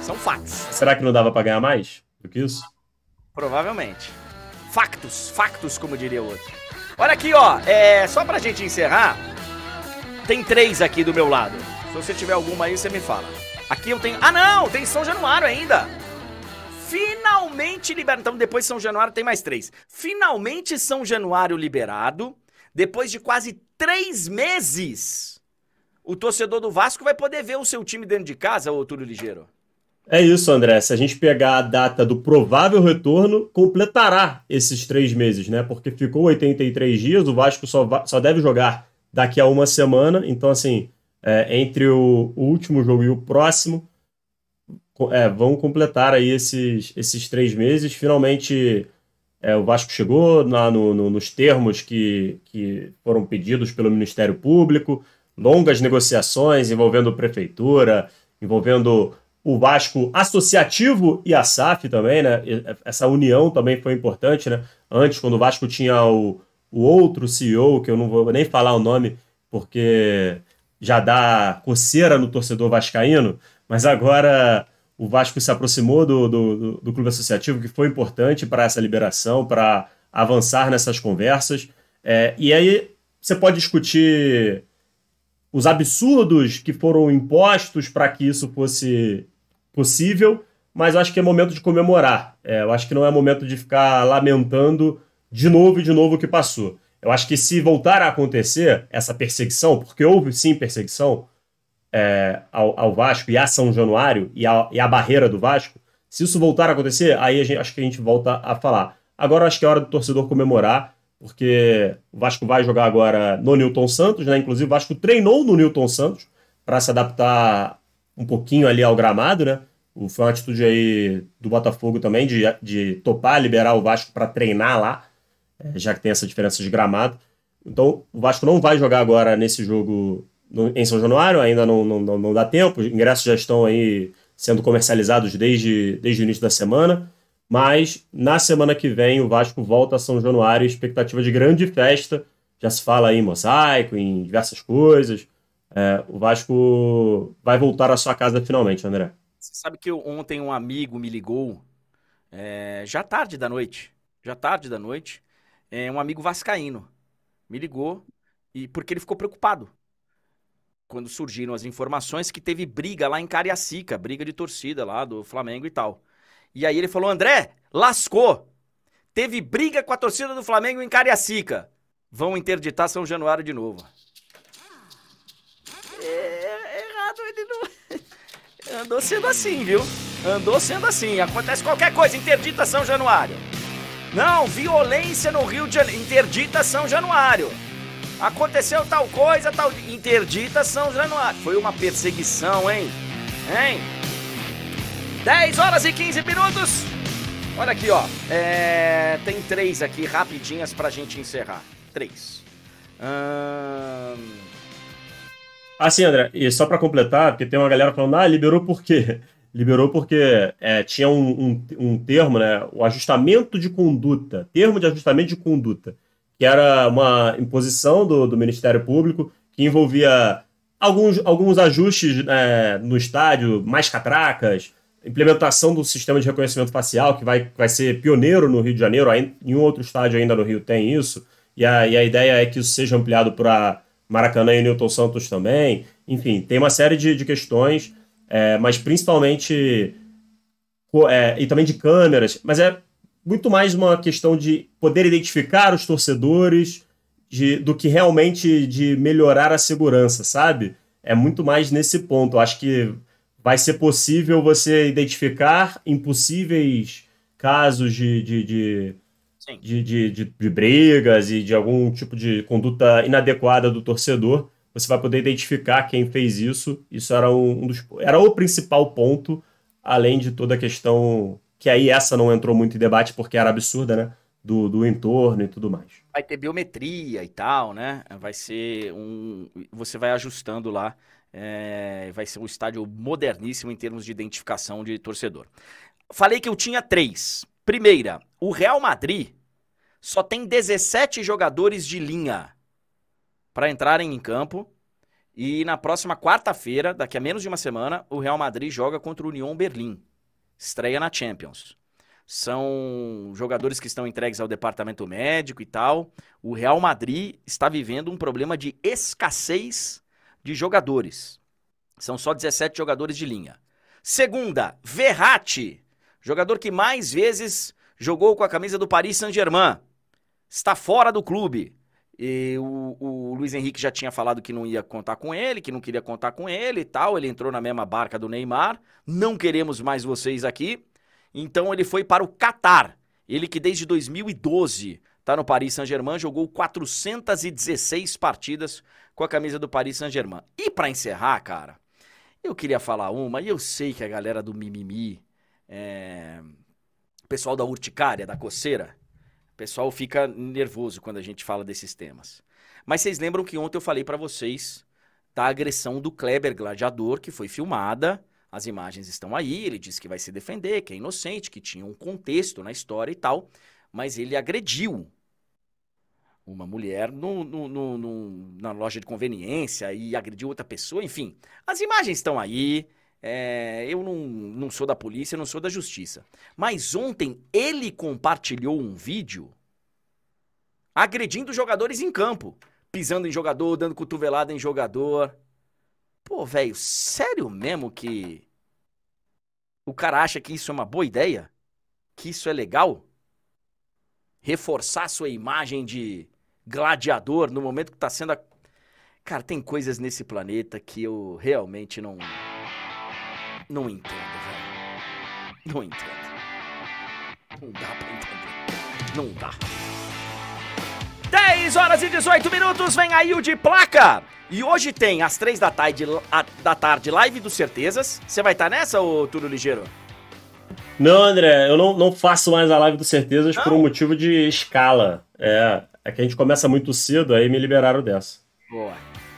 São fatos. Será que não dava para ganhar mais do que isso? Provavelmente. Factos, factos, como diria o outro. Olha aqui, ó. É, só pra gente encerrar, tem três aqui do meu lado. Se você tiver alguma aí, você me fala. Aqui eu tenho. Ah, não! Tem São Januário ainda! Finalmente liberado. Então, depois de São Januário, tem mais três. Finalmente São Januário liberado. Depois de quase três meses, o torcedor do Vasco vai poder ver o seu time dentro de casa, ô Túlio Ligeiro. É isso, André. Se a gente pegar a data do provável retorno, completará esses três meses, né? Porque ficou 83 dias, o Vasco só, só deve jogar daqui a uma semana. Então, assim, é, entre o, o, último jogo e o próximo, é, vão completar aí esses, esses três meses. Finalmente, é, o Vasco chegou na, no, no, nos termos que, que foram pedidos pelo Ministério Público, longas negociações envolvendo prefeitura, envolvendo o Vasco associativo e a SAF também, né? Essa união também foi importante, né? Antes, quando o Vasco tinha o, o outro CEO, que eu não vou nem falar o nome, porque já dá coceira no torcedor vascaíno, mas agora o Vasco se aproximou do, do, do clube associativo, que foi importante para essa liberação, para avançar nessas conversas. É, e aí você pode discutir os absurdos que foram impostos para que isso fosse possível, mas eu acho que é momento de comemorar. É, eu acho que não é momento de ficar lamentando de novo e de novo o que passou. Eu acho que se voltar a acontecer essa perseguição, porque houve sim perseguição é, ao, ao, Vasco e a São Januário e a, e a, barreira do Vasco, se isso voltar a acontecer, aí gente, acho que a gente volta a falar. Agora acho que é hora do torcedor comemorar, porque o Vasco vai jogar agora no Newton Santos, né? Inclusive o Vasco treinou no Newton Santos para se adaptar um pouquinho ali ao gramado, né? Foi uma atitude aí do Botafogo também de, de topar liberar o Vasco para treinar lá, é, já que tem essa diferença de gramado. Então, o Vasco não vai jogar agora nesse jogo no, em São Januário, ainda não, não, não dá tempo. Os ingressos já estão aí sendo comercializados desde, desde o início da semana. Mas na semana que vem o Vasco volta a São Januário, expectativa de grande festa. Já se fala aí em mosaico, em diversas coisas. É, o Vasco vai voltar à sua casa finalmente, André. Você sabe que ontem um amigo me ligou, é, já tarde da noite, já tarde da noite, é, um amigo vascaíno me ligou e porque ele ficou preocupado quando surgiram as informações que teve briga lá em Cariacica, briga de torcida lá do Flamengo e tal. E aí ele falou: André, lascou. teve briga com a torcida do Flamengo em Cariacica. Vão interditar São Januário de novo. É, errado ele não. <laughs> Andou sendo assim, viu? Andou sendo assim. Acontece qualquer coisa, interdita São Januário. Não, violência no Rio de Janeiro, interdita São Januário. Aconteceu tal coisa, tal. Interdita São Januário. Foi uma perseguição, hein? Hein? 10 horas e 15 minutos. Olha aqui, ó. É... Tem três aqui rapidinhas pra gente encerrar. Três. Hum... Assim, André, e só para completar, porque tem uma galera falando, ah, liberou por quê? <laughs> Liberou porque é, tinha um, um, um, termo, né? O ajustamento de conduta, termo de ajustamento de conduta, que era uma imposição do, do Ministério Público que envolvia alguns, alguns ajustes é, no estádio, mais catracas, implementação do sistema de reconhecimento facial, que vai, vai ser pioneiro no Rio de Janeiro, em outro estádio ainda no Rio tem isso, e a, e a ideia é que isso seja ampliado para Maracanã e Newton Santos também. Enfim, tem uma série de, de questões é, mas principalmente. É, e também de câmeras, mas é muito mais uma questão de poder identificar os torcedores de, do que realmente de melhorar a segurança, sabe? É muito mais nesse ponto. Eu acho que vai ser possível você identificar impossíveis casos de, de, de, de, de, de, de brigas e de algum tipo de conduta inadequada do torcedor você vai poder identificar quem fez isso. Isso era um, dos, era o principal ponto, além de toda a questão que aí essa não entrou muito em debate porque era absurda, né? Do, do entorno e tudo mais. Vai ter biometria e tal, né? Vai ser um. Você vai ajustando lá. É, vai ser um estádio moderníssimo em termos de identificação de torcedor. Falei que eu tinha três. Primeira, o Real Madrid só tem 17 jogadores de linha para entrarem em campo. E na próxima quarta-feira, daqui a menos de uma semana, o Real Madrid joga contra o Union Berlim. Estreia na Champions. São jogadores que estão entregues ao departamento médico e tal. O Real Madrid está vivendo um problema de escassez de jogadores. São só 17 jogadores de linha. Segunda, Verratti, jogador que mais vezes jogou com a camisa do Paris Saint-Germain. Está fora do clube. E o, o, Luiz Henrique já tinha falado que não ia contar com ele, que não queria contar com ele e tal. Ele entrou na mesma barca do Neymar. Não queremos mais vocês aqui. Então ele foi para o Catar. Ele que desde 2012 está no Paris Saint-Germain, jogou 416 partidas com a camisa do Paris Saint-Germain. E para encerrar, cara, eu queria falar uma, e eu sei que a galera do mimimi, é... o pessoal da urticária, da coceira, o pessoal fica nervoso quando a gente fala desses temas. Mas vocês lembram que ontem eu falei para vocês da agressão do Kleber Gladiador, que foi filmada. As imagens estão aí, ele disse que vai se defender, que é inocente, que tinha um contexto na história e tal, mas ele agrediu uma mulher no, no, no, na loja de conveniência e agrediu outra pessoa, enfim. As imagens estão aí, é, eu não, não sou da polícia, não sou da justiça. Mas ontem ele compartilhou um vídeo agredindo jogadores em campo. Pisando em jogador, dando cotovelada em jogador. Pô, velho, sério mesmo que o cara acha que isso é uma boa ideia? Que isso é legal? Reforçar sua imagem de gladiador no momento que tá sendo a... Cara, tem coisas nesse planeta que eu realmente não não entendo, velho. Não entendo. Não dá pra entender. Não dá. 10 horas e 18 minutos, vem aí o de placa. E hoje tem às 3 da tarde, a, da tarde live do Certezas. Você vai estar tá nessa, ô Túlio Ligeiro? Não, André, eu não, não faço mais a live do Certezas não? por um motivo de escala. É, é que a gente começa muito cedo, aí me liberaram dessa. Boa.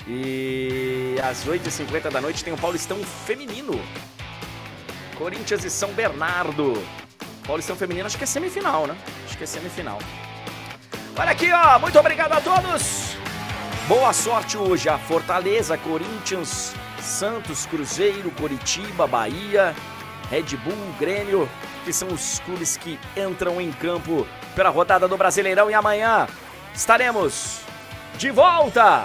E às 8h50 da noite tem o Paulistão Feminino. Corinthians e São Bernardo. Paulistão Feminino, acho que é semifinal, né? Acho que é semifinal. Olha aqui, ó. Muito obrigado a todos. Boa sorte hoje a Fortaleza, Corinthians, Santos, Cruzeiro, Coritiba, Bahia, Red Bull, Grêmio, que são os clubes que entram em campo pela rodada do Brasileirão. E amanhã estaremos de volta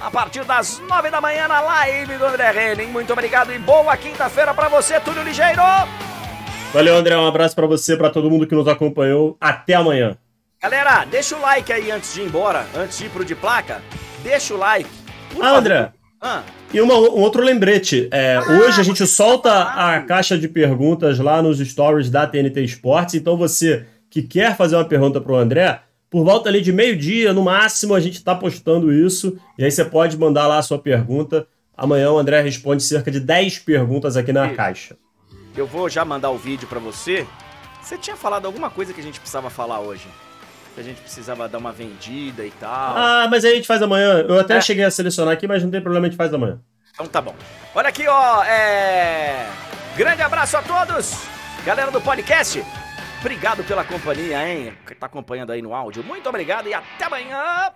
a partir das nove da manhã na live do André Henning. Muito obrigado e boa quinta-feira para você, Túlio Ligeiro. Valeu, André. Um abraço para você, para todo mundo que nos acompanhou. Até amanhã. Galera, deixa o like aí antes de ir embora, antes de ir pro de placa. Deixa o like. Por ah. André. Ah. E uma, um outro lembrete. É, ah, hoje a gente solta a caixa de perguntas lá nos stories da TNT Esportes. Então você que quer fazer uma pergunta pro André, por volta ali de meio-dia, no máximo, a gente está postando isso. E aí você pode mandar lá a sua pergunta. Amanhã o André responde cerca de 10 perguntas aqui na caixa. Eu vou já mandar o vídeo para você. Você tinha falado alguma coisa que a gente precisava falar hoje? Que a gente precisava dar uma vendida e tal. Ah, mas aí a gente faz amanhã. Eu até é. cheguei a selecionar aqui, mas não tem problema, a gente faz amanhã. Então tá bom. Olha aqui, ó. É... Grande abraço a todos. Galera do podcast, obrigado pela companhia, hein? Que tá acompanhando aí no áudio. Muito obrigado e até amanhã.